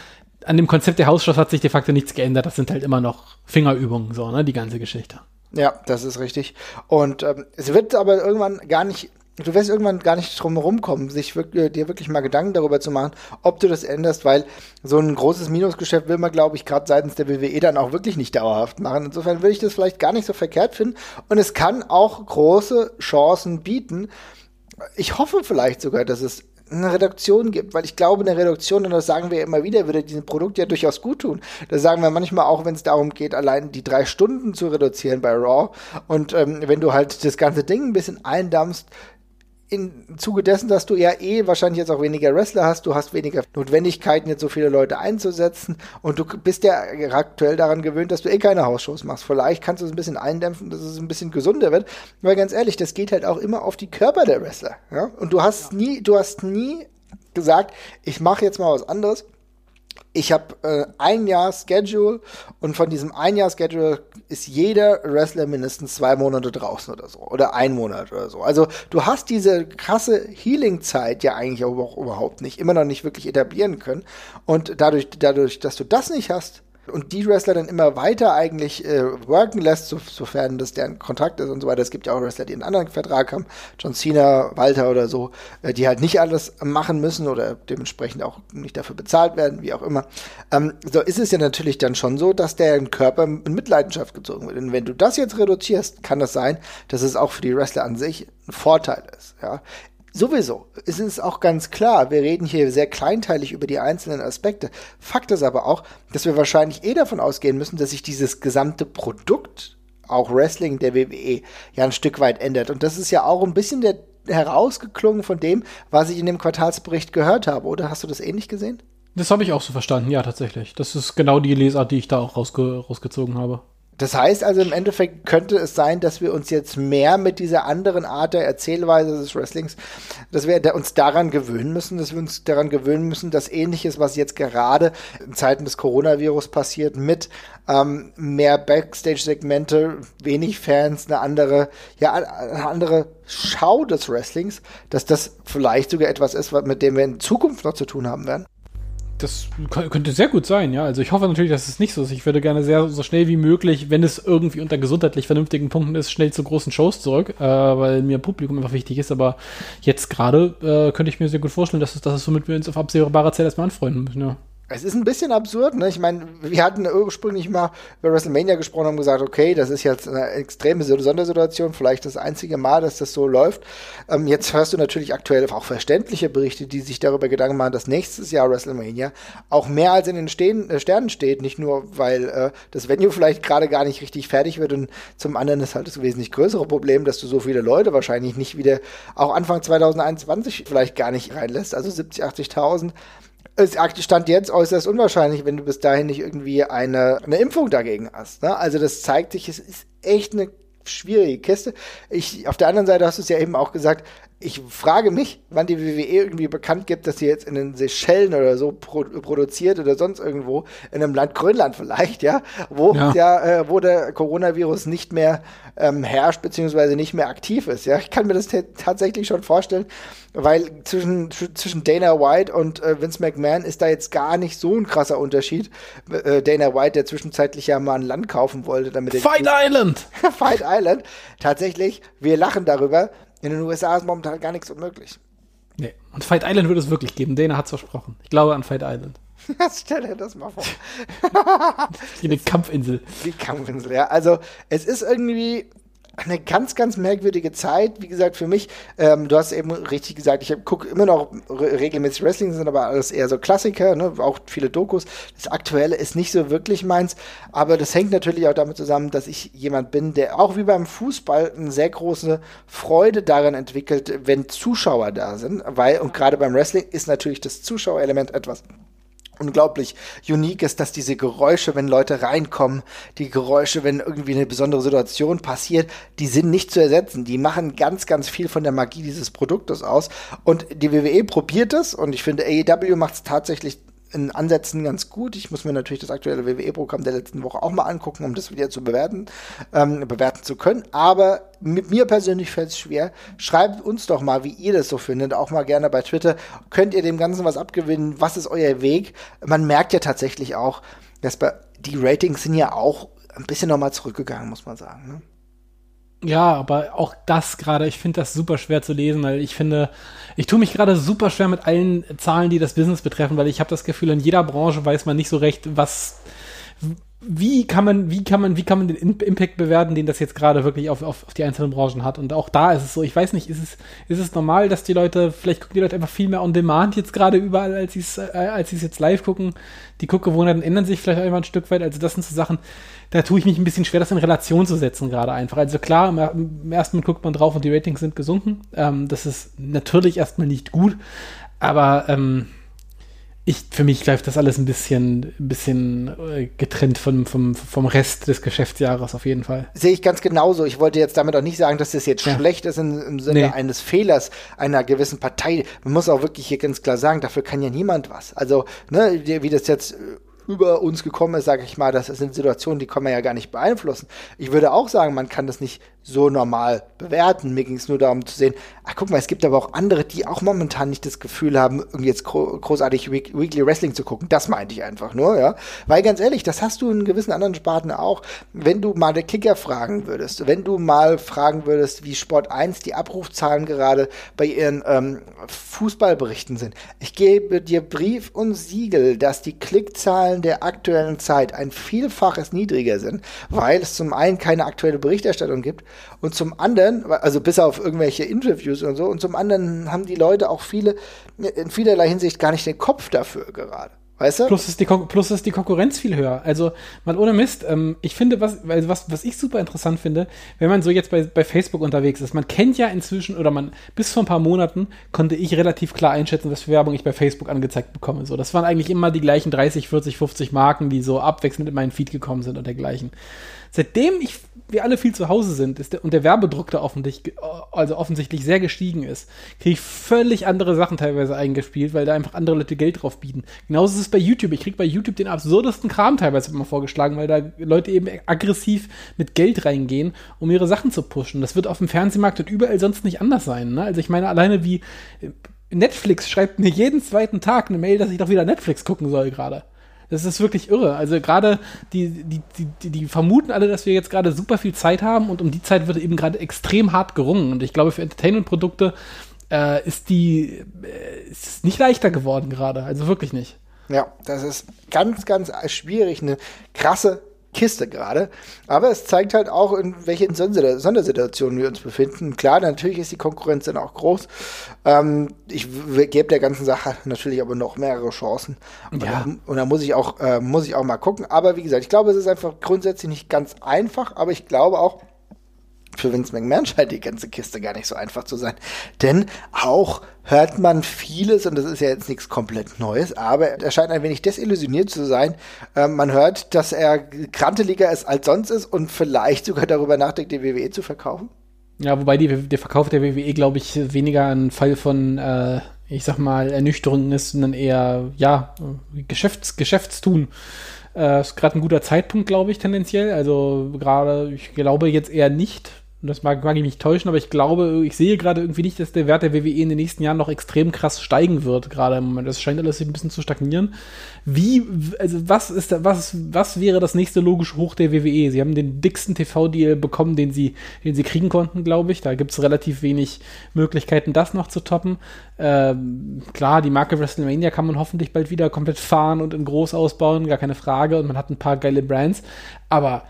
S2: An dem Konzept der Hausshows hat sich de facto nichts geändert. Das sind halt immer noch Fingerübungen, so, ne, die ganze Geschichte.
S1: Ja, das ist richtig. Und ähm, es wird aber irgendwann gar nicht du wirst irgendwann gar nicht drum kommen, sich wirklich, dir wirklich mal Gedanken darüber zu machen, ob du das änderst, weil so ein großes Minusgeschäft will man, glaube ich, gerade seitens der WWE dann auch wirklich nicht dauerhaft machen. Insofern würde ich das vielleicht gar nicht so verkehrt finden. Und es kann auch große Chancen bieten. Ich hoffe vielleicht sogar, dass es eine Reduktion gibt, weil ich glaube, eine Reduktion, und das sagen wir immer wieder, würde diesem Produkt ja durchaus gut tun. Das sagen wir manchmal auch, wenn es darum geht, allein die drei Stunden zu reduzieren bei Raw. Und ähm, wenn du halt das ganze Ding ein bisschen eindammst, im Zuge dessen, dass du ja eh wahrscheinlich jetzt auch weniger Wrestler hast, du hast weniger Notwendigkeiten, jetzt so viele Leute einzusetzen und du bist ja aktuell daran gewöhnt, dass du eh keine Hausshows machst. Vielleicht kannst du es ein bisschen eindämpfen, dass es ein bisschen gesünder wird. Weil ganz ehrlich, das geht halt auch immer auf die Körper der Wrestler. Ja? Und du hast nie, du hast nie gesagt, ich mache jetzt mal was anderes ich habe äh, ein Jahr Schedule und von diesem ein Jahr Schedule ist jeder Wrestler mindestens zwei Monate draußen oder so oder ein Monat oder so. Also du hast diese krasse Healing-Zeit ja eigentlich auch überhaupt nicht, immer noch nicht wirklich etablieren können und dadurch, dadurch, dass du das nicht hast, und die Wrestler dann immer weiter eigentlich äh, worken lässt, so, sofern das deren Kontakt ist und so weiter. Es gibt ja auch Wrestler, die einen anderen Vertrag haben, John Cena, Walter oder so, äh, die halt nicht alles machen müssen oder dementsprechend auch nicht dafür bezahlt werden, wie auch immer. Ähm, so ist es ja natürlich dann schon so, dass deren Körper in Mitleidenschaft gezogen wird. Und wenn du das jetzt reduzierst, kann das sein, dass es auch für die Wrestler an sich ein Vorteil ist. Ja. Sowieso ist es auch ganz klar, wir reden hier sehr kleinteilig über die einzelnen Aspekte. Fakt ist aber auch, dass wir wahrscheinlich eh davon ausgehen müssen, dass sich dieses gesamte Produkt, auch Wrestling der WWE, ja ein Stück weit ändert. Und das ist ja auch ein bisschen der herausgeklungen von dem, was ich in dem Quartalsbericht gehört habe. Oder hast du das ähnlich gesehen?
S2: Das habe ich auch so verstanden, ja, tatsächlich. Das ist genau die Lesart, die ich da auch rausge rausgezogen habe.
S1: Das heißt also im Endeffekt könnte es sein, dass wir uns jetzt mehr mit dieser anderen Art der Erzählweise des Wrestlings, dass wir uns daran gewöhnen müssen, dass wir uns daran gewöhnen müssen, dass ähnliches, was jetzt gerade in Zeiten des Coronavirus passiert, mit ähm, mehr Backstage-Segmente, wenig Fans, eine andere, ja, eine andere Schau des Wrestlings, dass das vielleicht sogar etwas ist, mit dem wir in Zukunft noch zu tun haben werden
S2: das könnte sehr gut sein, ja. Also ich hoffe natürlich, dass es nicht so ist. Ich würde gerne sehr so schnell wie möglich, wenn es irgendwie unter gesundheitlich vernünftigen Punkten ist, schnell zu großen Shows zurück, äh, weil mir Publikum einfach wichtig ist. Aber jetzt gerade äh, könnte ich mir sehr gut vorstellen, dass es das ist, womit wir uns auf absehbare Zeit erstmal anfreunden müssen, ja.
S1: Es ist ein bisschen absurd, ne? Ich meine, wir hatten ursprünglich mal über WrestleMania gesprochen und gesagt, okay, das ist jetzt eine extreme Sondersituation, vielleicht das einzige Mal, dass das so läuft. Ähm, jetzt hörst du natürlich aktuell auch verständliche Berichte, die sich darüber Gedanken machen, dass nächstes Jahr WrestleMania auch mehr als in den Stehen, äh, Sternen steht. Nicht nur, weil äh, das Venue vielleicht gerade gar nicht richtig fertig wird und zum anderen ist halt das wesentlich größere Problem, dass du so viele Leute wahrscheinlich nicht wieder auch Anfang 2021 vielleicht gar nicht reinlässt, also 70, 80.000 es stand jetzt äußerst unwahrscheinlich, wenn du bis dahin nicht irgendwie eine, eine Impfung dagegen hast. Ne? Also das zeigt sich, es ist echt eine schwierige Kiste. Ich, auf der anderen Seite hast du es ja eben auch gesagt, ich frage mich, wann die WWE irgendwie bekannt gibt, dass sie jetzt in den Seychellen oder so pro produziert oder sonst irgendwo, in einem Land Grönland vielleicht, ja, wo ja, ja äh, wo der Coronavirus nicht mehr ähm, herrscht, beziehungsweise nicht mehr aktiv ist. Ja, ich kann mir das tatsächlich schon vorstellen, weil zwischen, zwischen Dana White und äh, Vince McMahon ist da jetzt gar nicht so ein krasser Unterschied. Äh, Dana White, der zwischenzeitlich ja mal ein Land kaufen wollte, damit
S2: Fight Island!
S1: Fight Island. Tatsächlich, wir lachen darüber. In den USA ist momentan gar nichts unmöglich.
S2: Nee. Und Fight Island wird es wirklich geben. Dana hat es versprochen. Ich glaube an Fight Island.
S1: Stell dir das mal vor.
S2: Wie eine Kampfinsel.
S1: Die Kampfinsel, ja. Also, es ist irgendwie, eine ganz, ganz merkwürdige Zeit. Wie gesagt, für mich, ähm, du hast eben richtig gesagt, ich gucke immer noch re regelmäßig Wrestling, sind aber alles eher so Klassiker, ne? auch viele Dokus. Das Aktuelle ist nicht so wirklich meins, aber das hängt natürlich auch damit zusammen, dass ich jemand bin, der auch wie beim Fußball eine sehr große Freude daran entwickelt, wenn Zuschauer da sind, weil, und gerade beim Wrestling ist natürlich das Zuschauerelement etwas unglaublich unique ist, dass diese Geräusche, wenn Leute reinkommen, die Geräusche, wenn irgendwie eine besondere Situation passiert, die sind nicht zu ersetzen. Die machen ganz, ganz viel von der Magie dieses Produktes aus. Und die WWE probiert es und ich finde, AEW macht es tatsächlich in Ansätzen ganz gut. Ich muss mir natürlich das aktuelle WWE-Programm der letzten Woche auch mal angucken, um das wieder zu bewerten, ähm, bewerten zu können. Aber mit mir persönlich fällt es schwer. Schreibt uns doch mal, wie ihr das so findet. Auch mal gerne bei Twitter. Könnt ihr dem Ganzen was abgewinnen? Was ist euer Weg? Man merkt ja tatsächlich auch, dass bei, die Ratings sind ja auch ein bisschen nochmal zurückgegangen, muss man sagen. Ne?
S2: Ja, aber auch das gerade, ich finde das super schwer zu lesen, weil ich finde, ich tue mich gerade super schwer mit allen Zahlen, die das Business betreffen, weil ich habe das Gefühl, in jeder Branche weiß man nicht so recht, was, wie kann man, wie kann man, wie kann man den Impact bewerten, den das jetzt gerade wirklich auf, auf, auf die einzelnen Branchen hat? Und auch da ist es so, ich weiß nicht, ist es, ist es normal, dass die Leute, vielleicht gucken die Leute einfach viel mehr on demand jetzt gerade überall, als sie es, äh, als sie es jetzt live gucken. Die Guckgewohnheiten ändern sich vielleicht einfach ein Stück weit. Also das sind so Sachen, da tue ich mich ein bisschen schwer, das in Relation zu setzen gerade einfach. Also klar, im, im ersten Mal guckt man drauf und die Ratings sind gesunken. Ähm, das ist natürlich erstmal nicht gut, aber ähm, ich, für mich läuft das alles ein bisschen, ein bisschen äh, getrennt vom, vom, vom Rest des Geschäftsjahres auf jeden Fall.
S1: Sehe ich ganz genauso. Ich wollte jetzt damit auch nicht sagen, dass das jetzt ja. schlecht ist im, im Sinne nee. eines Fehlers einer gewissen Partei. Man muss auch wirklich hier ganz klar sagen, dafür kann ja niemand was. Also, ne, wie das jetzt über uns gekommen ist, sage ich mal, das sind Situationen, die kann man ja gar nicht beeinflussen. Ich würde auch sagen, man kann das nicht so normal bewerten. Mir ging es nur darum zu sehen, ach guck mal, es gibt aber auch andere, die auch momentan nicht das Gefühl haben, irgendwie jetzt großartig Weekly Wrestling zu gucken. Das meinte ich einfach nur, ja. Weil ganz ehrlich, das hast du in gewissen anderen Sparten auch. Wenn du mal den Kicker fragen würdest, wenn du mal fragen würdest, wie Sport 1 die Abrufzahlen gerade bei ihren ähm, Fußballberichten sind. Ich gebe dir Brief und Siegel, dass die Klickzahlen der aktuellen Zeit ein Vielfaches niedriger sind, weil es zum einen keine aktuelle Berichterstattung gibt und zum anderen, also bis auf irgendwelche Interviews und so, und zum anderen haben die Leute auch viele, in vielerlei Hinsicht gar nicht den Kopf dafür gerade. Weißt du?
S2: Plus ist die, Kon plus ist die Konkurrenz viel höher. Also, mal ohne Mist, ähm, ich finde, was, was, was ich super interessant finde, wenn man so jetzt bei, bei Facebook unterwegs ist, man kennt ja inzwischen, oder man, bis vor ein paar Monaten konnte ich relativ klar einschätzen, was für Werbung ich bei Facebook angezeigt bekomme. So, das waren eigentlich immer die gleichen 30, 40, 50 Marken, die so abwechselnd in meinen Feed gekommen sind und dergleichen. Seitdem ich wir alle viel zu Hause sind der, und der Werbedruck da offensichtlich, also offensichtlich sehr gestiegen ist, kriege ich völlig andere Sachen teilweise eingespielt, weil da einfach andere Leute Geld drauf bieten. Genauso ist es bei YouTube. Ich kriege bei YouTube den absurdesten Kram teilweise immer vorgeschlagen, weil da Leute eben aggressiv mit Geld reingehen, um ihre Sachen zu pushen. Das wird auf dem Fernsehmarkt und überall sonst nicht anders sein. Ne? Also ich meine, alleine wie äh, Netflix schreibt mir jeden zweiten Tag eine Mail, dass ich doch wieder Netflix gucken soll gerade. Das ist wirklich irre. Also gerade die, die, die, die vermuten alle, dass wir jetzt gerade super viel Zeit haben und um die Zeit wird eben gerade extrem hart gerungen. Und ich glaube, für Entertainment-Produkte äh, ist die äh, ist nicht leichter geworden gerade. Also wirklich nicht.
S1: Ja, das ist ganz, ganz schwierig. Eine krasse Kiste gerade. Aber es zeigt halt auch, in welchen Sondersituationen wir uns befinden. Klar, natürlich ist die Konkurrenz dann auch groß. Ähm, ich gebe der ganzen Sache natürlich aber noch mehrere Chancen. Und, ja. da, und da muss ich auch, äh, muss ich auch mal gucken. Aber wie gesagt, ich glaube, es ist einfach grundsätzlich nicht ganz einfach, aber ich glaube auch, für Vince McMahon scheint die ganze Kiste gar nicht so einfach zu sein. Denn auch hört man vieles, und das ist ja jetzt nichts komplett Neues, aber er scheint ein wenig desillusioniert zu sein. Ähm, man hört, dass er kranteliger ist als sonst ist und vielleicht sogar darüber nachdenkt, die WWE zu verkaufen.
S2: Ja, wobei die, der Verkauf der WWE, glaube ich, weniger ein Fall von, äh, ich sag mal, Ernüchterung ist, sondern eher, ja, Geschäfts, Geschäftstun. Äh, ist gerade ein guter Zeitpunkt, glaube ich, tendenziell. Also gerade, ich glaube jetzt eher nicht, und das mag, mag ich mich täuschen, aber ich glaube, ich sehe gerade irgendwie nicht, dass der Wert der WWE in den nächsten Jahren noch extrem krass steigen wird, gerade im Moment. Das scheint alles ein bisschen zu stagnieren. Wie, also was ist da, was, was wäre das nächste logische Hoch der WWE? Sie haben den dicksten TV-Deal bekommen, den sie, den sie kriegen konnten, glaube ich. Da gibt es relativ wenig Möglichkeiten, das noch zu toppen. Ähm, klar, die Marke WrestleMania kann man hoffentlich bald wieder komplett fahren und in groß ausbauen, gar keine Frage. Und man hat ein paar geile Brands. Aber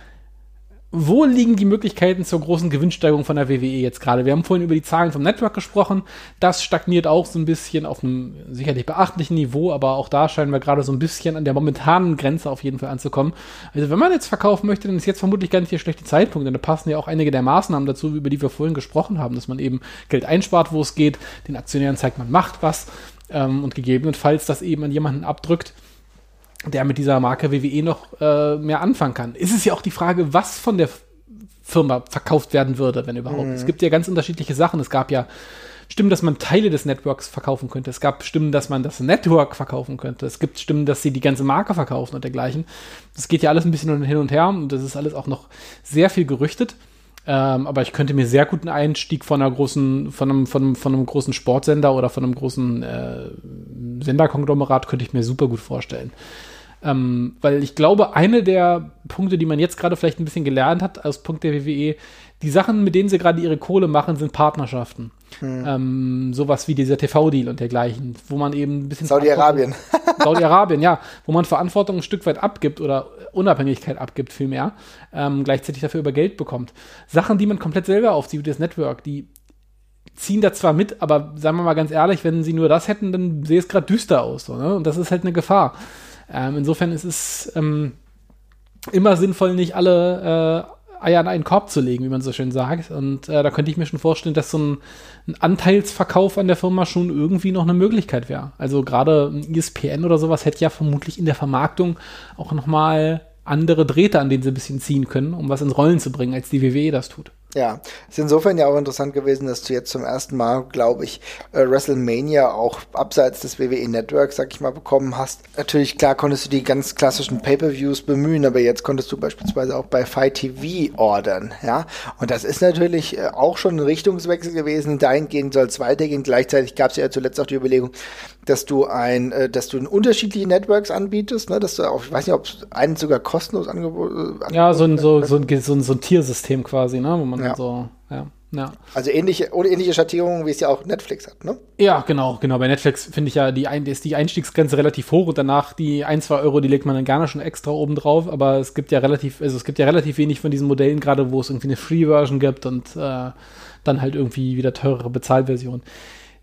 S2: wo liegen die Möglichkeiten zur großen Gewinnsteigerung von der WWE jetzt gerade? Wir haben vorhin über die Zahlen vom Network gesprochen. Das stagniert auch so ein bisschen auf einem sicherlich beachtlichen Niveau, aber auch da scheinen wir gerade so ein bisschen an der momentanen Grenze auf jeden Fall anzukommen. Also wenn man jetzt verkaufen möchte, dann ist jetzt vermutlich gar nicht der schlechte Zeitpunkt, denn da passen ja auch einige der Maßnahmen dazu, über die wir vorhin gesprochen haben, dass man eben Geld einspart, wo es geht, den Aktionären zeigt, man macht was ähm, und gegebenenfalls das eben an jemanden abdrückt, der mit dieser Marke WWE noch äh, mehr anfangen kann. Ist es ja auch die Frage, was von der Firma verkauft werden würde, wenn überhaupt. Mhm. Es gibt ja ganz unterschiedliche Sachen. Es gab ja Stimmen, dass man Teile des Networks verkaufen könnte. Es gab Stimmen, dass man das Network verkaufen könnte. Es gibt Stimmen, dass sie die ganze Marke verkaufen und dergleichen. Das geht ja alles ein bisschen hin und her und das ist alles auch noch sehr viel gerüchtet. Ähm, aber ich könnte mir sehr guten Einstieg von einer großen, von einem, von einem, von einem großen Sportsender oder von einem großen äh, Senderkonglomerat könnte ich mir super gut vorstellen. Ähm, weil ich glaube, eine der Punkte, die man jetzt gerade vielleicht ein bisschen gelernt hat aus Punkt der WWE, die Sachen, mit denen sie gerade ihre Kohle machen, sind Partnerschaften. Hm. Ähm, sowas wie dieser TV-Deal und dergleichen, wo man eben ein bisschen.
S1: Saudi-Arabien.
S2: Saudi-Arabien, ja, wo man Verantwortung ein Stück weit abgibt oder Unabhängigkeit abgibt, vielmehr, ähm, gleichzeitig dafür über Geld bekommt. Sachen, die man komplett selber aufzieht, wie das Network, die ziehen da zwar mit, aber sagen wir mal ganz ehrlich, wenn sie nur das hätten, dann sähe es gerade düster aus. So, ne? Und das ist halt eine Gefahr. Ähm, insofern ist es ähm, immer sinnvoll, nicht alle äh, Eier in einen Korb zu legen, wie man so schön sagt. Und äh, da könnte ich mir schon vorstellen, dass so ein, ein, Anteilsverkauf an der Firma schon irgendwie noch eine Möglichkeit wäre. Also gerade ein ISPN oder sowas hätte ja vermutlich in der Vermarktung auch noch mal andere Drähte, an denen sie ein bisschen ziehen können, um was ins Rollen zu bringen, als die WWE das tut.
S1: Ja, ist insofern ja auch interessant gewesen, dass du jetzt zum ersten Mal, glaube ich, äh, WrestleMania auch abseits des WWE Networks, sag ich mal, bekommen hast. Natürlich, klar, konntest du die ganz klassischen Pay-Per-Views bemühen, aber jetzt konntest du beispielsweise auch bei Fight TV ordern, ja. Und das ist natürlich äh, auch schon ein Richtungswechsel gewesen. Dahingehend soll es weitergehen. Gleichzeitig gab es ja zuletzt auch die Überlegung, dass du ein, äh, dass du in unterschiedliche Networks anbietest, ne, dass du auch, ich weiß nicht, ob einen sogar kostenlos angeboten
S2: Ja, so ein, so, so ein, so ein, so ein Tiersystem quasi, ne, wo man ja. so, ja. Ja.
S1: Also ähnliche, oder ähnliche Schattierungen, wie es ja auch Netflix hat, ne?
S2: Ja, genau, genau. Bei Netflix finde ich ja, die ein, ist die Einstiegsgrenze relativ hoch und danach die ein, zwei Euro, die legt man dann gerne schon extra oben drauf, aber es gibt ja relativ, also es gibt ja relativ wenig von diesen Modellen, gerade wo es irgendwie eine Free-Version gibt und äh, dann halt irgendwie wieder teurere Bezahlversion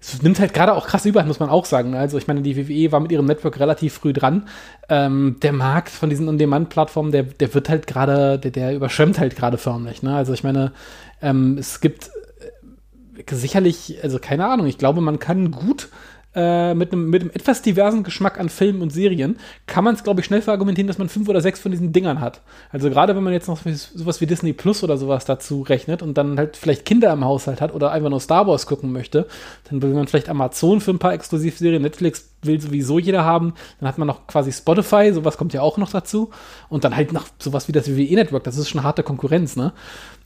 S2: es nimmt halt gerade auch krass überhand, muss man auch sagen. Also ich meine, die WWE war mit ihrem Network relativ früh dran. Ähm, der Markt von diesen On-Demand-Plattformen, der, der wird halt gerade, der, der überschwemmt halt gerade förmlich. Ne? Also ich meine, ähm, es gibt äh, sicherlich, also keine Ahnung, ich glaube, man kann gut äh, mit, einem, mit einem etwas diversen Geschmack an Filmen und Serien kann man es, glaube ich, schnell verargumentieren, dass man fünf oder sechs von diesen Dingern hat. Also gerade wenn man jetzt noch sowas wie Disney Plus oder sowas dazu rechnet und dann halt vielleicht Kinder im Haushalt hat oder einfach nur Star Wars gucken möchte, dann will man vielleicht Amazon für ein paar Exklusivserien, Netflix will sowieso jeder haben, dann hat man noch quasi Spotify, sowas kommt ja auch noch dazu und dann halt noch sowas wie das WWE Network, das ist schon harte Konkurrenz, ne?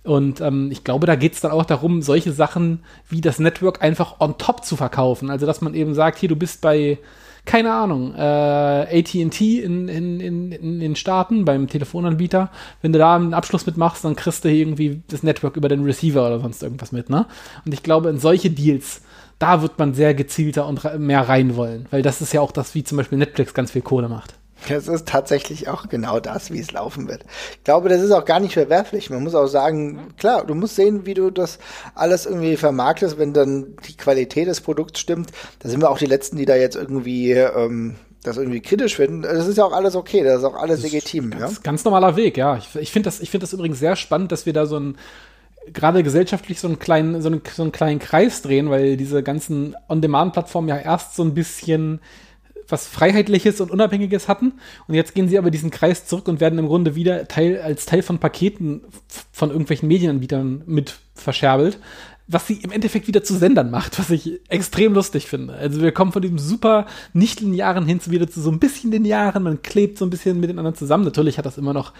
S2: Und ähm, ich glaube, da geht es dann auch darum, solche Sachen wie das Network einfach on top zu verkaufen. Also, dass man eben sagt, hier, du bist bei, keine Ahnung, äh, ATT in, in, in, in den Staaten beim Telefonanbieter. Wenn du da einen Abschluss mitmachst, dann kriegst du irgendwie das Network über den Receiver oder sonst irgendwas mit, ne? Und ich glaube, in solche Deals, da wird man sehr gezielter und mehr rein wollen. Weil das ist ja auch das, wie zum Beispiel Netflix ganz viel Kohle macht.
S1: Das ist tatsächlich auch genau das, wie es laufen wird. Ich glaube, das ist auch gar nicht verwerflich. Man muss auch sagen, klar, du musst sehen, wie du das alles irgendwie vermarktest, wenn dann die Qualität des Produkts stimmt. Da sind wir auch die Letzten, die da jetzt irgendwie ähm, das irgendwie kritisch finden. Das ist ja auch alles okay, das ist auch alles das legitim.
S2: Ganz,
S1: ja?
S2: ganz normaler Weg, ja. Ich, ich finde das, ich finde das übrigens sehr spannend, dass wir da so ein gerade gesellschaftlich so einen kleinen, so einen, so einen kleinen Kreis drehen, weil diese ganzen On-Demand-Plattformen ja erst so ein bisschen was Freiheitliches und Unabhängiges hatten. Und jetzt gehen sie aber diesen Kreis zurück und werden im Grunde wieder Teil, als Teil von Paketen von irgendwelchen Medienanbietern mit verscherbelt, was sie im Endeffekt wieder zu Sendern macht, was ich extrem lustig finde. Also wir kommen von diesem super nicht linearen hin zu wieder zu so ein bisschen linearen, man klebt so ein bisschen mit den anderen zusammen. Natürlich hat das immer noch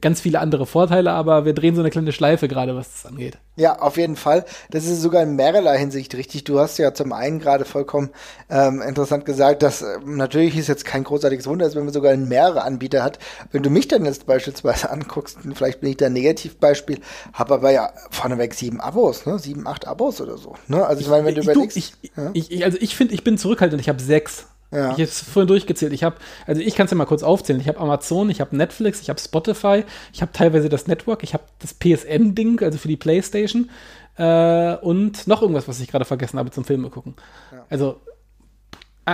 S2: ganz viele andere Vorteile, aber wir drehen so eine kleine Schleife gerade, was das angeht.
S1: Ja, auf jeden Fall. Das ist sogar in mehrerlei Hinsicht richtig. Du hast ja zum einen gerade vollkommen ähm, interessant gesagt, dass äh, natürlich ist jetzt kein großartiges Wunder, ist, wenn man sogar mehrere Anbieter hat. Wenn du mich dann jetzt beispielsweise anguckst, vielleicht bin ich da ein Negativbeispiel, habe aber ja vorneweg sieben Abos, ne? sieben, acht Abos oder so. Ne? Also ich meine, wenn du überlegst.
S2: Ich, ja? ich, also ich finde, ich bin zurückhaltend, ich habe sechs. Ja. Ich habe es vorhin durchgezählt. Ich habe, also ich kann es ja mal kurz aufzählen. Ich habe Amazon, ich habe Netflix, ich habe Spotify, ich habe teilweise das Network, ich habe das PSN-Ding, also für die PlayStation äh, und noch irgendwas, was ich gerade vergessen habe zum Filme gucken. Ja. Also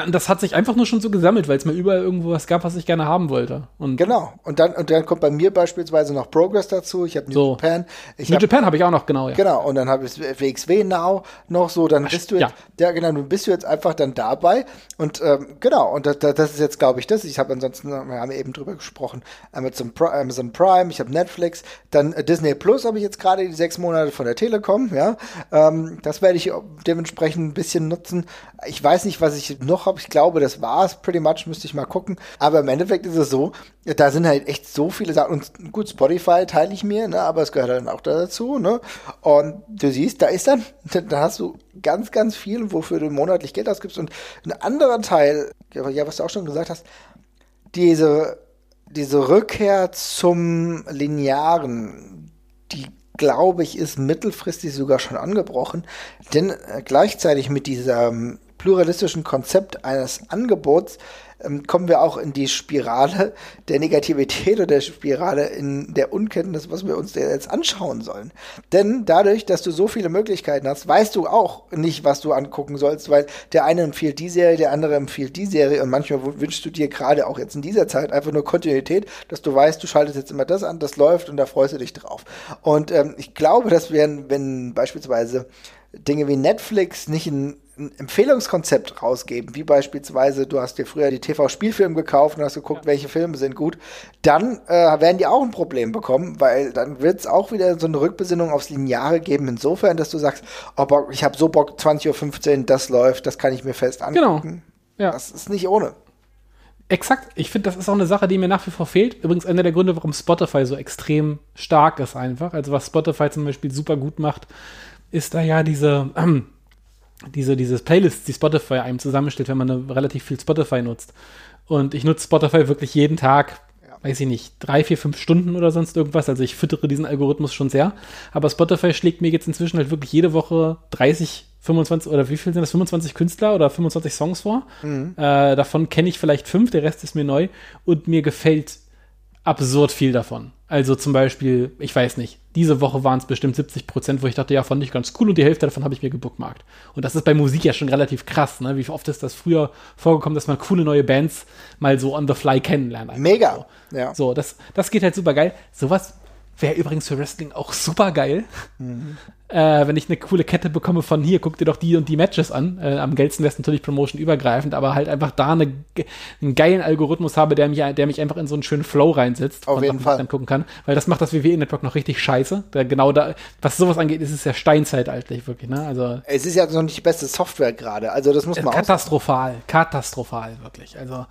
S2: das hat sich einfach nur schon so gesammelt, weil es mir überall irgendwo was gab, was ich gerne haben wollte. Und
S1: genau. Und dann, und dann kommt bei mir beispielsweise noch Progress dazu. Ich habe New
S2: So.
S1: Japan. Ich
S2: New
S1: hab,
S2: Japan habe ich auch noch, genau, ja.
S1: Genau, und dann habe ich WXW Now noch so, dann bist du jetzt, ja. genau, du bist du jetzt einfach dann dabei und ähm, genau, und das, das ist jetzt, glaube ich, das. Ich habe ansonsten, wir haben eben drüber gesprochen, Amazon, Amazon Prime, ich habe Netflix, dann äh, Disney Plus habe ich jetzt gerade die sechs Monate von der Telekom, ja. Ähm, das werde ich dementsprechend ein bisschen nutzen. Ich weiß nicht, was ich noch habe. Ich glaube, das war's pretty much, müsste ich mal gucken. Aber im Endeffekt ist es so, da sind halt echt so viele Sachen. Und gut, Spotify teile ich mir, ne, aber es gehört dann auch dazu, ne? Und du siehst, da ist dann, da hast du ganz, ganz viel, wofür du monatlich Geld ausgibst. Und ein anderer Teil, ja, was du auch schon gesagt hast, diese, diese Rückkehr zum Linearen, die glaube ich, ist mittelfristig sogar schon angebrochen. Denn äh, gleichzeitig mit diesem pluralistischen Konzept eines Angebots ähm, kommen wir auch in die Spirale der Negativität oder der Spirale in der Unkenntnis, was wir uns jetzt anschauen sollen. Denn dadurch, dass du so viele Möglichkeiten hast, weißt du auch nicht, was du angucken sollst, weil der eine empfiehlt die Serie, der andere empfiehlt die Serie und manchmal wünschst du dir gerade auch jetzt in dieser Zeit einfach nur Kontinuität, dass du weißt, du schaltest jetzt immer das an, das läuft und da freust du dich drauf. Und ähm, ich glaube, dass wir, wenn beispielsweise Dinge wie Netflix nicht ein, ein Empfehlungskonzept rausgeben, wie beispielsweise, du hast dir früher die TV-Spielfilme gekauft und hast geguckt, ja. welche Filme sind gut, dann äh, werden die auch ein Problem bekommen, weil dann wird es auch wieder so eine Rückbesinnung aufs Lineare geben, insofern, dass du sagst, oh Bock, ich habe so Bock, 20.15 Uhr, das läuft, das kann ich mir fest angucken.
S2: Genau. Ja.
S1: Das ist nicht ohne.
S2: Exakt. Ich finde, das ist auch eine Sache, die mir nach wie vor fehlt. Übrigens einer der Gründe, warum Spotify so extrem stark ist einfach. Also was Spotify zum Beispiel super gut macht, ist da ja diese, ähm, diese, dieses Playlists, die Spotify einem zusammenstellt, wenn man relativ viel Spotify nutzt. Und ich nutze Spotify wirklich jeden Tag, ja. weiß ich nicht, drei, vier, fünf Stunden oder sonst irgendwas. Also ich füttere diesen Algorithmus schon sehr. Aber Spotify schlägt mir jetzt inzwischen halt wirklich jede Woche 30, 25 oder wie viel sind das? 25 Künstler oder 25 Songs vor. Mhm. Äh, davon kenne ich vielleicht fünf, der Rest ist mir neu und mir gefällt absurd viel davon. Also zum Beispiel, ich weiß nicht, diese Woche waren es bestimmt 70 Prozent, wo ich dachte, ja, fand ich ganz cool und die Hälfte davon habe ich mir gebookmarkt. Und das ist bei Musik ja schon relativ krass, ne? Wie oft ist das früher vorgekommen, dass man coole neue Bands mal so on the fly kennenlernt.
S1: Mega,
S2: so.
S1: ja.
S2: So, das, das geht halt super geil. Sowas wäre übrigens für Wrestling auch super geil. Mhm. Äh, wenn ich eine coole Kette bekomme von hier, guck dir doch die und die Matches an. Äh, am geilsten wäre es natürlich Promotion übergreifend, aber halt einfach da eine, einen geilen Algorithmus habe, der mich, der mich einfach in so einen schönen Flow reinsetzt.
S1: Auf jeden Fall.
S2: dann gucken kann. Weil das macht das WWE-Network noch richtig scheiße. Da genau da, was sowas angeht, ist es ja steinzeitaltlich, wirklich, ne? Also.
S1: Es ist ja noch nicht die beste Software gerade. Also das muss man
S2: Katastrophal, katastrophal, wirklich. Also.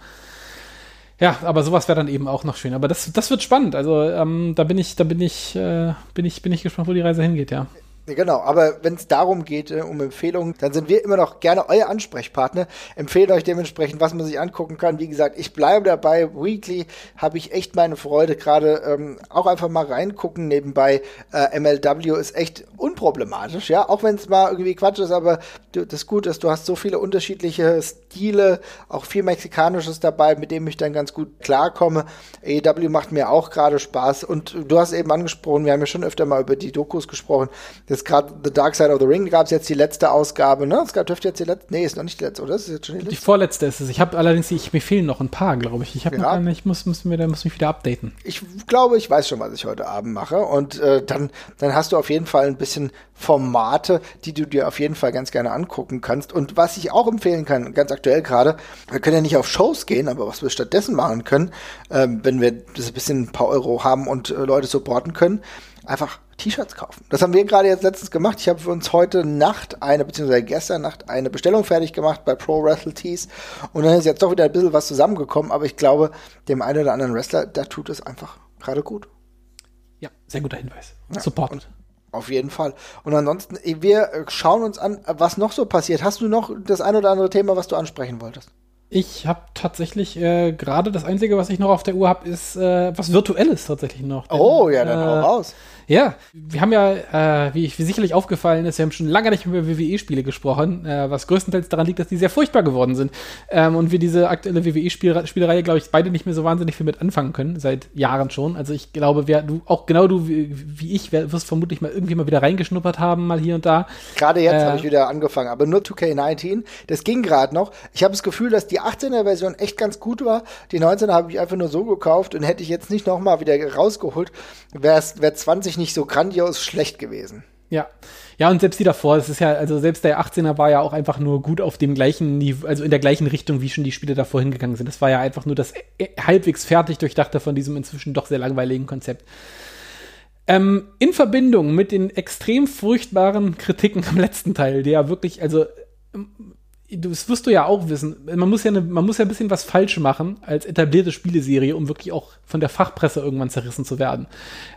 S2: Ja, aber sowas wäre dann eben auch noch schön. Aber das, das wird spannend. Also ähm, da bin ich, da bin ich, äh, bin ich, bin ich gespannt, wo die Reise hingeht, ja.
S1: Genau, aber wenn es darum geht, äh, um Empfehlungen, dann sind wir immer noch gerne euer Ansprechpartner. Empfehlt euch dementsprechend, was man sich angucken kann. Wie gesagt, ich bleibe dabei. Weekly habe ich echt meine Freude. Gerade ähm, auch einfach mal reingucken nebenbei. Äh, MLW ist echt unproblematisch, ja. Auch wenn es mal irgendwie Quatsch ist, aber du, das ist gut, dass du hast so viele unterschiedliche Stile, auch viel Mexikanisches dabei, mit dem ich dann ganz gut klarkomme. AEW macht mir auch gerade Spaß. Und du hast eben angesprochen, wir haben ja schon öfter mal über die Dokus gesprochen. Das gerade The Dark Side of the Ring gab es jetzt die letzte Ausgabe, ne? Es gab dürfte jetzt die letzte. Nee, ist noch nicht die letzte, oder? Ist jetzt
S2: schon die, letzte? die vorletzte ist es. Ich habe allerdings, ich, mir fehlen noch ein paar, glaube ich. Ich habe ja. noch eine, ich muss, muss, mir, muss mich wieder updaten.
S1: Ich glaube, ich weiß schon, was ich heute Abend mache. Und äh, dann, dann hast du auf jeden Fall ein bisschen Formate, die du dir auf jeden Fall ganz gerne angucken kannst. Und was ich auch empfehlen kann, ganz aktuell gerade, wir können ja nicht auf Shows gehen, aber was wir stattdessen machen können, äh, wenn wir das ein bisschen ein paar Euro haben und äh, Leute supporten können, einfach T-Shirts kaufen. Das haben wir gerade jetzt letztens gemacht. Ich habe für uns heute Nacht eine, beziehungsweise gestern Nacht eine Bestellung fertig gemacht bei Pro Wrestle Tees. Und dann ist jetzt doch wieder ein bisschen was zusammengekommen. Aber ich glaube, dem einen oder anderen Wrestler, da tut es einfach gerade gut.
S2: Ja, sehr guter Hinweis. Ja, Support.
S1: Auf jeden Fall. Und ansonsten, wir schauen uns an, was noch so passiert. Hast du noch das ein oder andere Thema, was du ansprechen wolltest?
S2: Ich habe tatsächlich äh, gerade das Einzige, was ich noch auf der Uhr habe, ist äh, was Virtuelles tatsächlich noch.
S1: Denn, oh, ja, dann äh, hau raus.
S2: Ja, wir haben ja, äh, wie, wie sicherlich aufgefallen ist, wir haben schon lange nicht mehr über WWE-Spiele gesprochen, äh, was größtenteils daran liegt, dass die sehr furchtbar geworden sind. Ähm, und wir diese aktuelle WWE-Spielreihe, glaube ich, beide nicht mehr so wahnsinnig viel mit anfangen können, seit Jahren schon. Also ich glaube, wer, du, auch genau du wie, wie ich, wer, wirst vermutlich mal irgendwie mal wieder reingeschnuppert haben, mal hier und da.
S1: Gerade jetzt äh, habe ich wieder angefangen, aber nur 2K19. Das ging gerade noch. Ich habe das Gefühl, dass die 18er Version echt ganz gut war. Die 19er habe ich einfach nur so gekauft und hätte ich jetzt nicht nochmal wieder rausgeholt, wäre wär 20 nicht so grandios schlecht gewesen.
S2: Ja. Ja, und selbst die davor, das ist ja, also selbst der 18er war ja auch einfach nur gut auf dem gleichen Niveau, also in der gleichen Richtung, wie schon die Spiele davor hingegangen sind. Das war ja einfach nur das äh, halbwegs fertig durchdachte von diesem inzwischen doch sehr langweiligen Konzept. Ähm, in Verbindung mit den extrem furchtbaren Kritiken am letzten Teil, der ja wirklich, also das wirst du ja auch wissen. Man muss ja, eine, man muss ja ein bisschen was falsch machen als etablierte Spieleserie, um wirklich auch von der Fachpresse irgendwann zerrissen zu werden.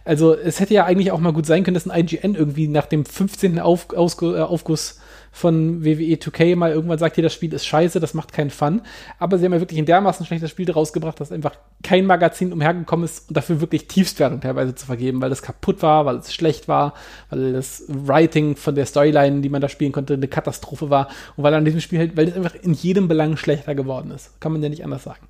S2: Also es hätte ja eigentlich auch mal gut sein können, dass ein IGN irgendwie nach dem 15. Auf, Aus, äh, Aufguss von WWE 2K mal irgendwann sagt, hier, das Spiel ist scheiße, das macht keinen Fun. Aber sie haben ja wirklich ein dermaßen schlechtes Spiel rausgebracht, dass einfach kein Magazin umhergekommen ist und dafür wirklich Tiefstwertung teilweise zu vergeben, weil es kaputt war, weil es schlecht war, weil das Writing von der Storyline, die man da spielen konnte, eine Katastrophe war und weil an diesem Spiel halt, weil es einfach in jedem Belang schlechter geworden ist. Kann man ja nicht anders sagen.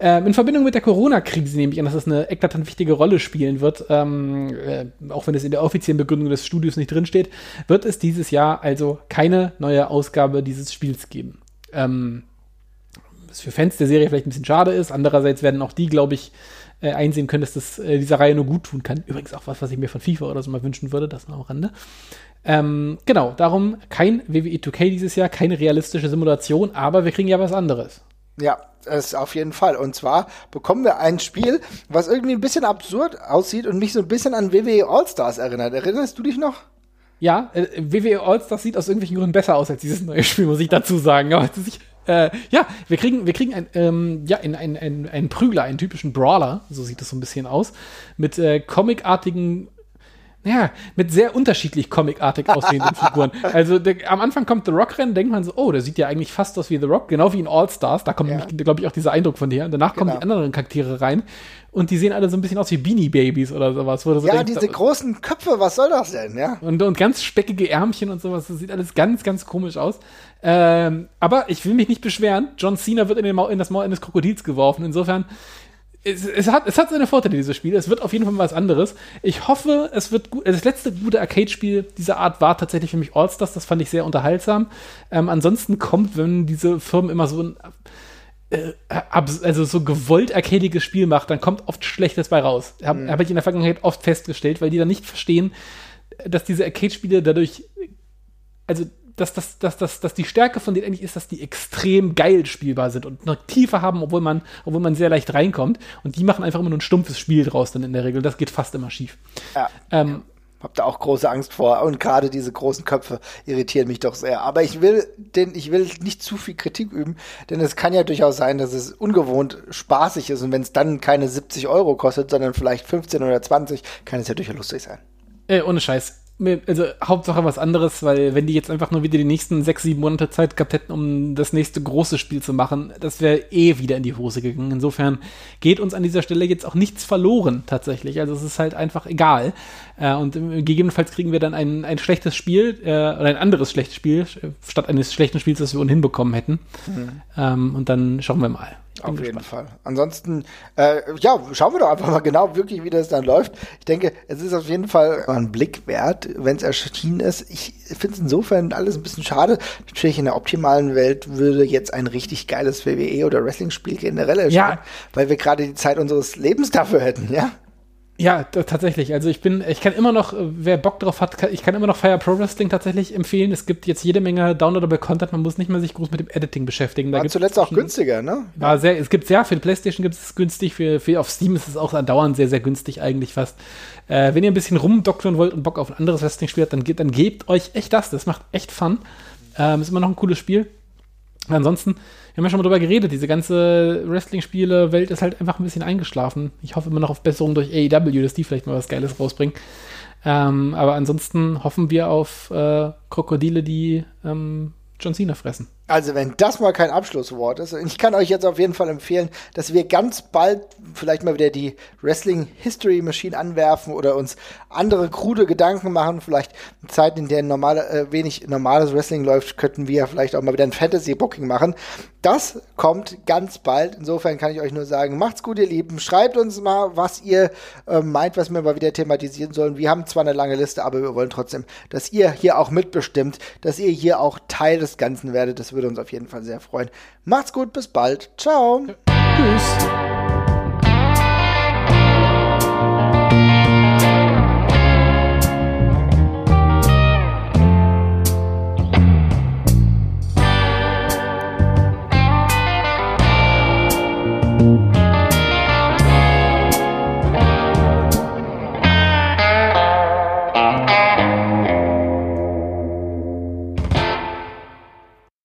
S2: Ähm, in Verbindung mit der Corona-Krise nehme ich an, dass das eine eklatant wichtige Rolle spielen wird, ähm, äh, auch wenn es in der offiziellen Begründung des Studios nicht drinsteht, wird es dieses Jahr also keine neue Ausgabe dieses Spiels geben. Ähm, was für Fans der Serie vielleicht ein bisschen schade ist. Andererseits werden auch die, glaube ich, äh, einsehen können, dass das äh, dieser Reihe nur gut tun kann. Übrigens auch was, was ich mir von FIFA oder so mal wünschen würde, das noch am Rande. Ähm, genau, darum kein WWE 2K dieses Jahr, keine realistische Simulation, aber wir kriegen ja was anderes.
S1: Ja, das auf jeden Fall. Und zwar bekommen wir ein Spiel, was irgendwie ein bisschen absurd aussieht und mich so ein bisschen an WWE All-Stars erinnert. Erinnerst du dich noch?
S2: Ja, äh, WWE All-Stars sieht aus irgendwelchen Gründen besser aus als dieses neue Spiel, muss ich dazu sagen. Aber ich, äh, ja, wir kriegen, wir kriegen ein, ähm, ja, ein, ein, ein, einen Prügler, einen typischen Brawler, so sieht es so ein bisschen aus, mit äh, comicartigen ja, mit sehr unterschiedlich comicartig aussehenden Figuren. Also der, am Anfang kommt The Rock rein, denkt man so, oh, der sieht ja eigentlich fast aus wie The Rock, genau wie in All Stars. Da kommt, ja. glaube ich, auch dieser Eindruck von dir. Und danach genau. kommen die anderen Charaktere rein und die sehen alle so ein bisschen aus wie Beanie Babies oder sowas.
S1: Wo so ja, denkst, diese großen Köpfe, was soll das denn, ja?
S2: Und, und ganz speckige Ärmchen und sowas. Das sieht alles ganz, ganz komisch aus. Ähm, aber ich will mich nicht beschweren. John Cena wird in, den Maul, in das Maul eines Krokodils geworfen. Insofern es, es, hat, es hat seine Vorteile, dieses Spiel. Es wird auf jeden Fall was anderes. Ich hoffe, es wird gut. Das letzte gute Arcade-Spiel dieser Art war tatsächlich für mich All-Stars. Das fand ich sehr unterhaltsam. Ähm, ansonsten kommt, wenn diese Firmen immer so ein äh, also so gewollt arcadiges Spiel macht, dann kommt oft Schlechtes bei raus. Habe mhm. hab ich in der Vergangenheit oft festgestellt, weil die dann nicht verstehen, dass diese Arcade-Spiele dadurch, also dass, dass, dass, dass, dass die Stärke von denen eigentlich ist, dass die extrem geil spielbar sind und noch Tiefe haben, obwohl man, obwohl man sehr leicht reinkommt. Und die machen einfach immer nur ein stumpfes Spiel draus dann in der Regel. Das geht fast immer schief.
S1: Ja. Ähm, hab da auch große Angst vor und gerade diese großen Köpfe irritieren mich doch sehr. Aber ich will den, ich will nicht zu viel Kritik üben, denn es kann ja durchaus sein, dass es ungewohnt spaßig ist und wenn es dann keine 70 Euro kostet, sondern vielleicht 15 oder 20, kann es ja durchaus lustig sein.
S2: Äh, ohne Scheiß also Hauptsache was anderes, weil wenn die jetzt einfach nur wieder die nächsten sechs, sieben Monate Zeit gehabt hätten, um das nächste große Spiel zu machen, das wäre eh wieder in die Hose gegangen. Insofern geht uns an dieser Stelle jetzt auch nichts verloren tatsächlich. Also es ist halt einfach egal. Äh, und gegebenenfalls kriegen wir dann ein, ein schlechtes Spiel äh, oder ein anderes schlechtes Spiel statt eines schlechten Spiels, das wir ohnehin bekommen hätten. Mhm. Ähm, und dann schauen wir mal.
S1: Auf gespannt. jeden Fall. Ansonsten, äh, ja, schauen wir doch einfach mal genau wirklich, wie das dann läuft. Ich denke, es ist auf jeden Fall ein Blick wert, wenn es erschienen ist. Ich finde es insofern alles ein bisschen schade. Natürlich in der optimalen Welt würde jetzt ein richtig geiles WWE oder Wrestling-Spiel generell erscheinen, ja. weil wir gerade die Zeit unseres Lebens dafür hätten, ja?
S2: Ja, tatsächlich. Also ich bin, ich kann immer noch, wer Bock drauf hat, kann, ich kann immer noch Fire Pro Wrestling tatsächlich empfehlen. Es gibt jetzt jede Menge downloadable Content, man muss nicht mehr sich groß mit dem Editing beschäftigen.
S1: Da war zuletzt auch günstiger, ne?
S2: War sehr, es gibt sehr, für die Playstation gibt es günstig, für, für auf Steam ist es auch andauernd sehr, sehr günstig eigentlich fast. Äh, wenn ihr ein bisschen rumdoktern wollt und Bock auf ein anderes Wrestling-Spiel habt, dann, geht, dann gebt euch echt das. Das macht echt Fun. Ähm, ist immer noch ein cooles Spiel. Ansonsten, haben ja schon mal drüber geredet, diese ganze Wrestling-Spiele-Welt ist halt einfach ein bisschen eingeschlafen. Ich hoffe immer noch auf Besserung durch AEW, dass die vielleicht mal was Geiles rausbringen. Ähm, aber ansonsten hoffen wir auf äh, Krokodile, die ähm, John Cena fressen.
S1: Also, wenn das mal kein Abschlusswort ist, ich kann euch jetzt auf jeden Fall empfehlen, dass wir ganz bald vielleicht mal wieder die Wrestling History Machine anwerfen oder uns andere krude Gedanken machen. Vielleicht in Zeiten, in denen normale, äh, wenig normales Wrestling läuft, könnten wir vielleicht auch mal wieder ein Fantasy Booking machen. Das kommt ganz bald. Insofern kann ich euch nur sagen, macht's gut, ihr Lieben. Schreibt uns mal, was ihr äh, meint, was wir mal wieder thematisieren sollen. Wir haben zwar eine lange Liste, aber wir wollen trotzdem, dass ihr hier auch mitbestimmt, dass ihr hier auch Teil des Ganzen werdet. Das würde uns auf jeden Fall sehr freuen. Macht's gut, bis bald. Ciao. Tschüss.